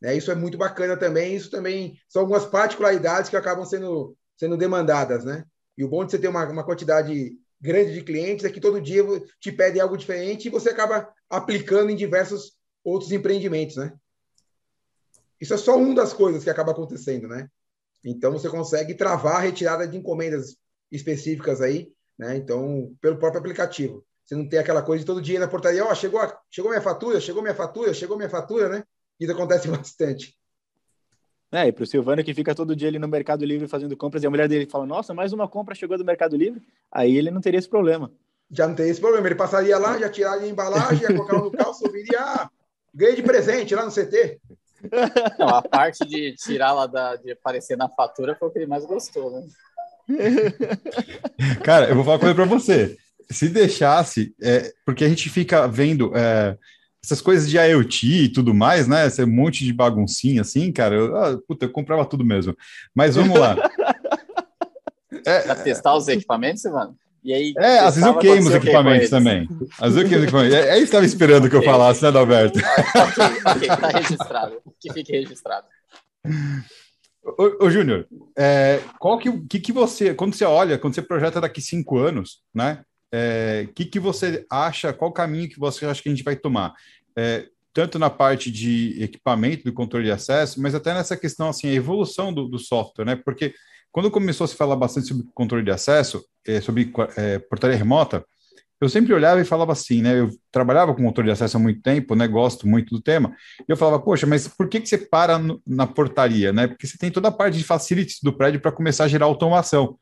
Né? Isso é muito bacana também. Isso também são algumas particularidades que acabam sendo, sendo demandadas. Né? E o bom de você ter uma, uma quantidade grande de clientes é que todo dia te pedem algo diferente e você acaba aplicando em diversos outros empreendimentos. Né? Isso é só uma das coisas que acaba acontecendo. Né? Então, você consegue travar a retirada de encomendas específicas aí, né? Então, pelo próprio aplicativo. Você não tem aquela coisa de todo dia na portaria, ó, oh, chegou, chegou minha fatura, chegou minha fatura, chegou minha fatura, né? Isso acontece (laughs) bastante. É, e para o Silvano que fica todo dia ali no Mercado Livre fazendo compras e a mulher dele fala, nossa, mais uma compra chegou do Mercado Livre, aí ele não teria esse problema. Já não teria esse problema, ele passaria lá, já tiraria a embalagem, ia colocar no carro, subiria, ah, ganhei de presente lá no CT. Não, a parte de da, de aparecer na fatura foi o que ele mais gostou, né? (laughs) Cara, eu vou falar uma coisa para você. Se deixasse, é, porque a gente fica vendo, é, essas coisas de IoT e tudo mais, né? Esse monte de baguncinha assim, cara. Eu, ah, puta, eu comprava tudo mesmo. Mas vamos lá. (laughs) É, para testar os equipamentos, mano? E aí, é, às vezes eu queimo os equipamentos também. Às vezes eu queimo os equipamentos. É, é isso que estava esperando que eu falasse, né, Adalberto? (laughs) ok, ok, tá registrado. Que fique registrado. Ô, ô Júnior, é, qual que, que, que você, quando você olha, quando você projeta daqui cinco anos, né? O é, que, que você acha, qual caminho que você acha que a gente vai tomar? É, tanto na parte de equipamento, do controle de acesso, mas até nessa questão, assim, a evolução do, do software, né? Porque quando começou a se falar bastante sobre controle de acesso, é, sobre é, portaria remota, eu sempre olhava e falava assim, né? Eu trabalhava com controle de acesso há muito tempo, né? Gosto muito do tema. E eu falava, poxa, mas por que, que você para no, na portaria, né? Porque você tem toda a parte de facilities do prédio para começar a gerar automação.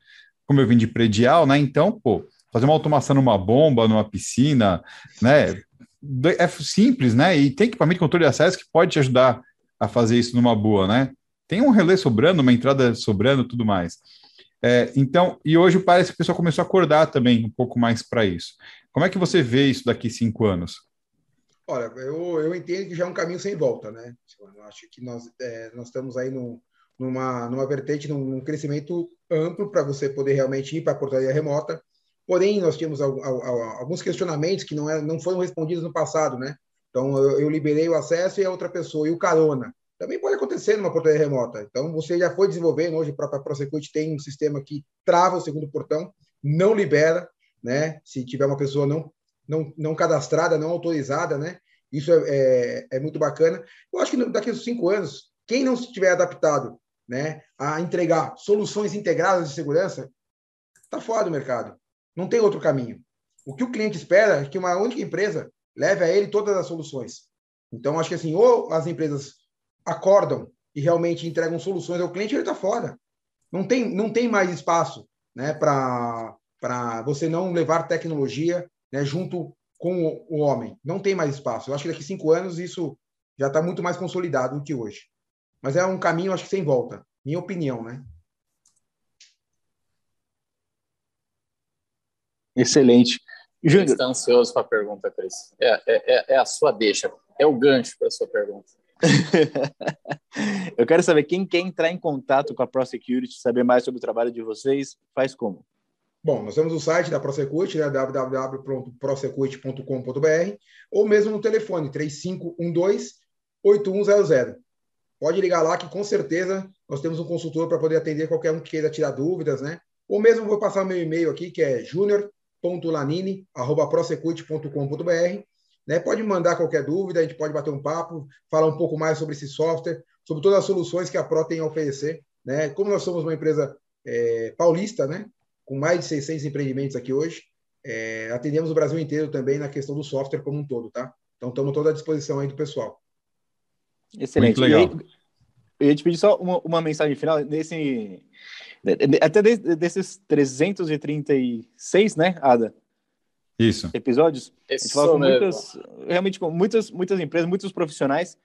Como eu vim de predial, né? Então, pô, fazer uma automação numa bomba, numa piscina, né? É simples, né? E tem equipamento de controle de acesso que pode te ajudar a fazer isso numa boa, né? Tem um relé sobrando, uma entrada sobrando, tudo mais. É, então, e hoje parece que o pessoal começou a acordar também um pouco mais para isso. Como é que você vê isso daqui cinco anos? Olha, eu, eu entendo que já é um caminho sem volta, né? Eu acho que nós, é, nós estamos aí numa, numa vertente, num, num crescimento amplo para você poder realmente ir para a portaria remota. Porém, nós tínhamos alguns questionamentos que não, é, não foram respondidos no passado, né? Então, eu liberei o acesso e a outra pessoa, e o carona. Também pode acontecer numa portaria remota. Então, você já foi desenvolvendo, hoje a própria ProSecurity tem um sistema que trava o segundo portão, não libera, né? Se tiver uma pessoa não, não, não cadastrada, não autorizada, né? Isso é, é, é muito bacana. Eu acho que daqui a cinco anos, quem não estiver adaptado né, a entregar soluções integradas de segurança, está fora do mercado. Não tem outro caminho. O que o cliente espera é que uma única empresa leve a ele todas as soluções. Então, acho que assim, ou as empresas acordam e realmente entregam soluções ao cliente, ele está fora. Não tem, não tem mais espaço né, para você não levar tecnologia né, junto com o, o, homem. Não tem mais espaço. Eu acho que daqui cinco anos isso já está muito mais consolidado do que hoje. Mas é um caminho, acho que sem volta. Minha opinião, né? Excelente. Júnior. Está ansioso para a pergunta, Cris. É, é, é, é a sua deixa. É o gancho para a sua pergunta. (laughs) eu quero saber quem quer entrar em contato com a ProSecurity, saber mais sobre o trabalho de vocês, faz como? Bom, nós temos o site da ProSecurity, né, www.prosecurity.com.br, ou mesmo no telefone 3512-8100. Pode ligar lá que com certeza nós temos um consultor para poder atender qualquer um que queira tirar dúvidas, né? Ou mesmo vou passar meu e-mail aqui, que é junior.lanini.prosecurity.com.br né? Pode mandar qualquer dúvida, a gente pode bater um papo, falar um pouco mais sobre esse software, sobre todas as soluções que a Pro tem a oferecer. Né? Como nós somos uma empresa é, paulista, né? com mais de 600 empreendimentos aqui hoje, é, atendemos o Brasil inteiro também na questão do software como um todo. Tá? Então, estamos toda à disposição aí do pessoal. Excelente. Muito legal. Eu ia te pedir só uma, uma mensagem final. Nesse, até desses 336, né, Ada? Isso. episódios. Isso a gente falou com muitas, realmente com muitas, muitas empresas, muitos profissionais,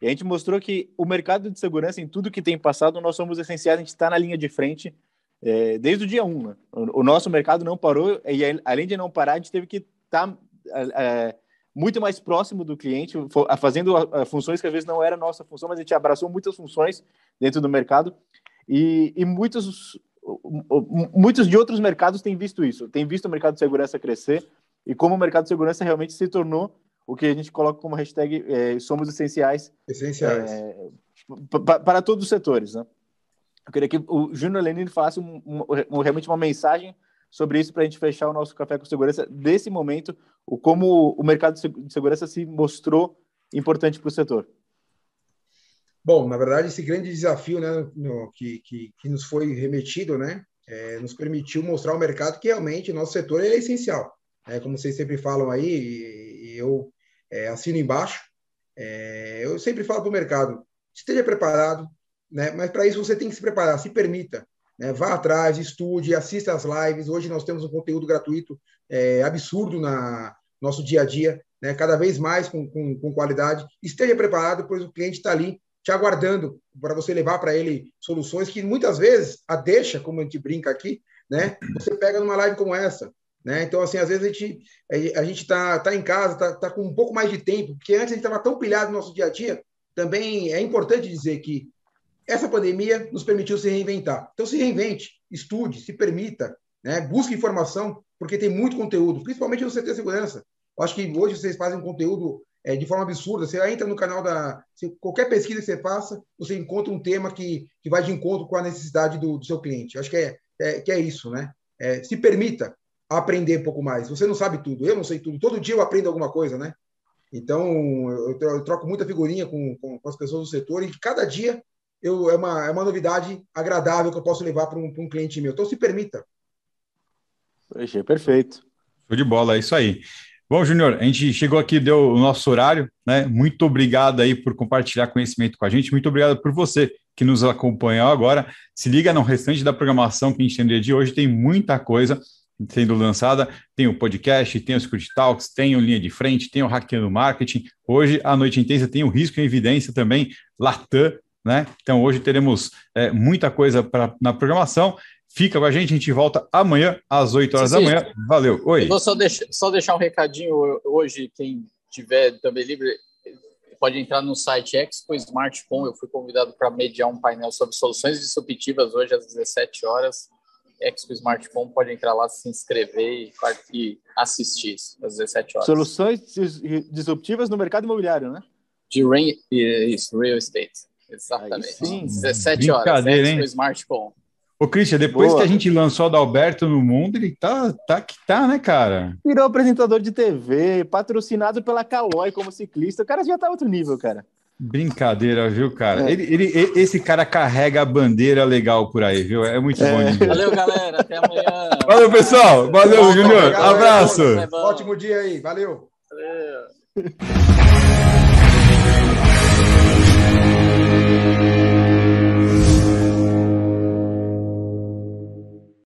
e a gente mostrou que o mercado de segurança, em tudo que tem passado, nós somos essenciais, a gente está na linha de frente é, desde o dia 1. Né? O, o, nosso mercado não parou, e além de não parar, a gente teve que estar tá, é, muito mais próximo do cliente, fazendo funções que às vezes não era nossa função, mas a gente abraçou muitas funções dentro do mercado, e, e muitos muitos de outros mercados têm visto isso, têm visto o mercado de segurança crescer e como o mercado de segurança realmente se tornou o que a gente coloca como hashtag é, somos essenciais, essenciais. É, para todos os setores. Né? Eu queria que o Júnior Lenine falasse um, um, realmente uma mensagem sobre isso para a gente fechar o nosso Café com Segurança desse momento, o como o mercado de segurança se mostrou importante para o setor. Bom, na verdade, esse grande desafio né, no, que, que, que, nos foi remetido, né, é, nos permitiu mostrar ao mercado que realmente o nosso setor é essencial. É, como vocês sempre falam aí, e, e eu é, assino embaixo, é, eu sempre falo para o mercado, esteja preparado, né, mas para isso você tem que se preparar, se permita. Né, vá atrás, estude, assista às lives. Hoje nós temos um conteúdo gratuito é, absurdo na nosso dia a dia, né, cada vez mais com, com, com qualidade. Esteja preparado, pois o cliente está ali te aguardando para você levar para ele soluções que muitas vezes a deixa, como a gente brinca aqui, né? Você pega numa live como essa. Né? Então, assim, às vezes a gente a gente está tá em casa, está tá com um pouco mais de tempo, porque antes a gente estava tão pilhado no nosso dia a dia. Também é importante dizer que essa pandemia nos permitiu se reinventar. Então, se reinvente, estude, se permita, né? busque informação, porque tem muito conteúdo, principalmente no CT Segurança. Eu acho que hoje vocês fazem um conteúdo é, de forma absurda. Você entra no canal da. Se, qualquer pesquisa que você faça, você encontra um tema que, que vai de encontro com a necessidade do, do seu cliente. Eu acho que é, é, que é isso, né? É, se permita aprender um pouco mais. Você não sabe tudo, eu não sei tudo. Todo dia eu aprendo alguma coisa, né? Então, eu, eu troco muita figurinha com, com, com, as pessoas do setor e cada dia eu, é, uma, é uma novidade agradável que eu posso levar para um, um cliente meu. Então, se permita. Perfeito. Show de bola, é isso aí. Bom, Júnior, a gente chegou aqui, deu o nosso horário, né? Muito obrigado aí por compartilhar conhecimento com a gente. Muito obrigado por você que nos acompanhou agora. Se liga no restante da programação que a gente tem de hoje, tem muita coisa sendo lançada. Tem o podcast, tem o Security Talks, tem o Linha de Frente, tem o Hackeando Marketing. Hoje, a Noite Intensa, tem o Risco em Evidência também, Latam, né? Então, hoje teremos é, muita coisa pra, na programação. Fica com a gente, a gente volta amanhã às 8 horas sim, sim. da manhã. Valeu. Oi. Eu vou só deixar, só deixar um recadinho hoje, quem tiver também livre, pode entrar no site Expo Smartphone. Eu fui convidado para mediar um painel sobre soluções disruptivas hoje às 17 horas. Expo Smartphone pode entrar lá, se inscrever e, assistir às 17 horas. Soluções disruptivas no mercado imobiliário, né? De rain, isso, real estate. Exatamente. sim. 17 horas. Expo Smartphone. Ô, Christian, depois Boa. que a gente lançou o Dalberto no mundo, ele tá, tá que tá, né, cara? Virou apresentador de TV, patrocinado pela Caloi como ciclista. O cara já tá outro nível, cara. Brincadeira, viu, cara? É. Ele, ele, esse cara carrega a bandeira legal por aí, viu? É muito é. bom. Valeu, galera. Até amanhã. Valeu, pessoal. Valeu, Júnior. Abraço. Ótimo dia aí. Valeu. Valeu.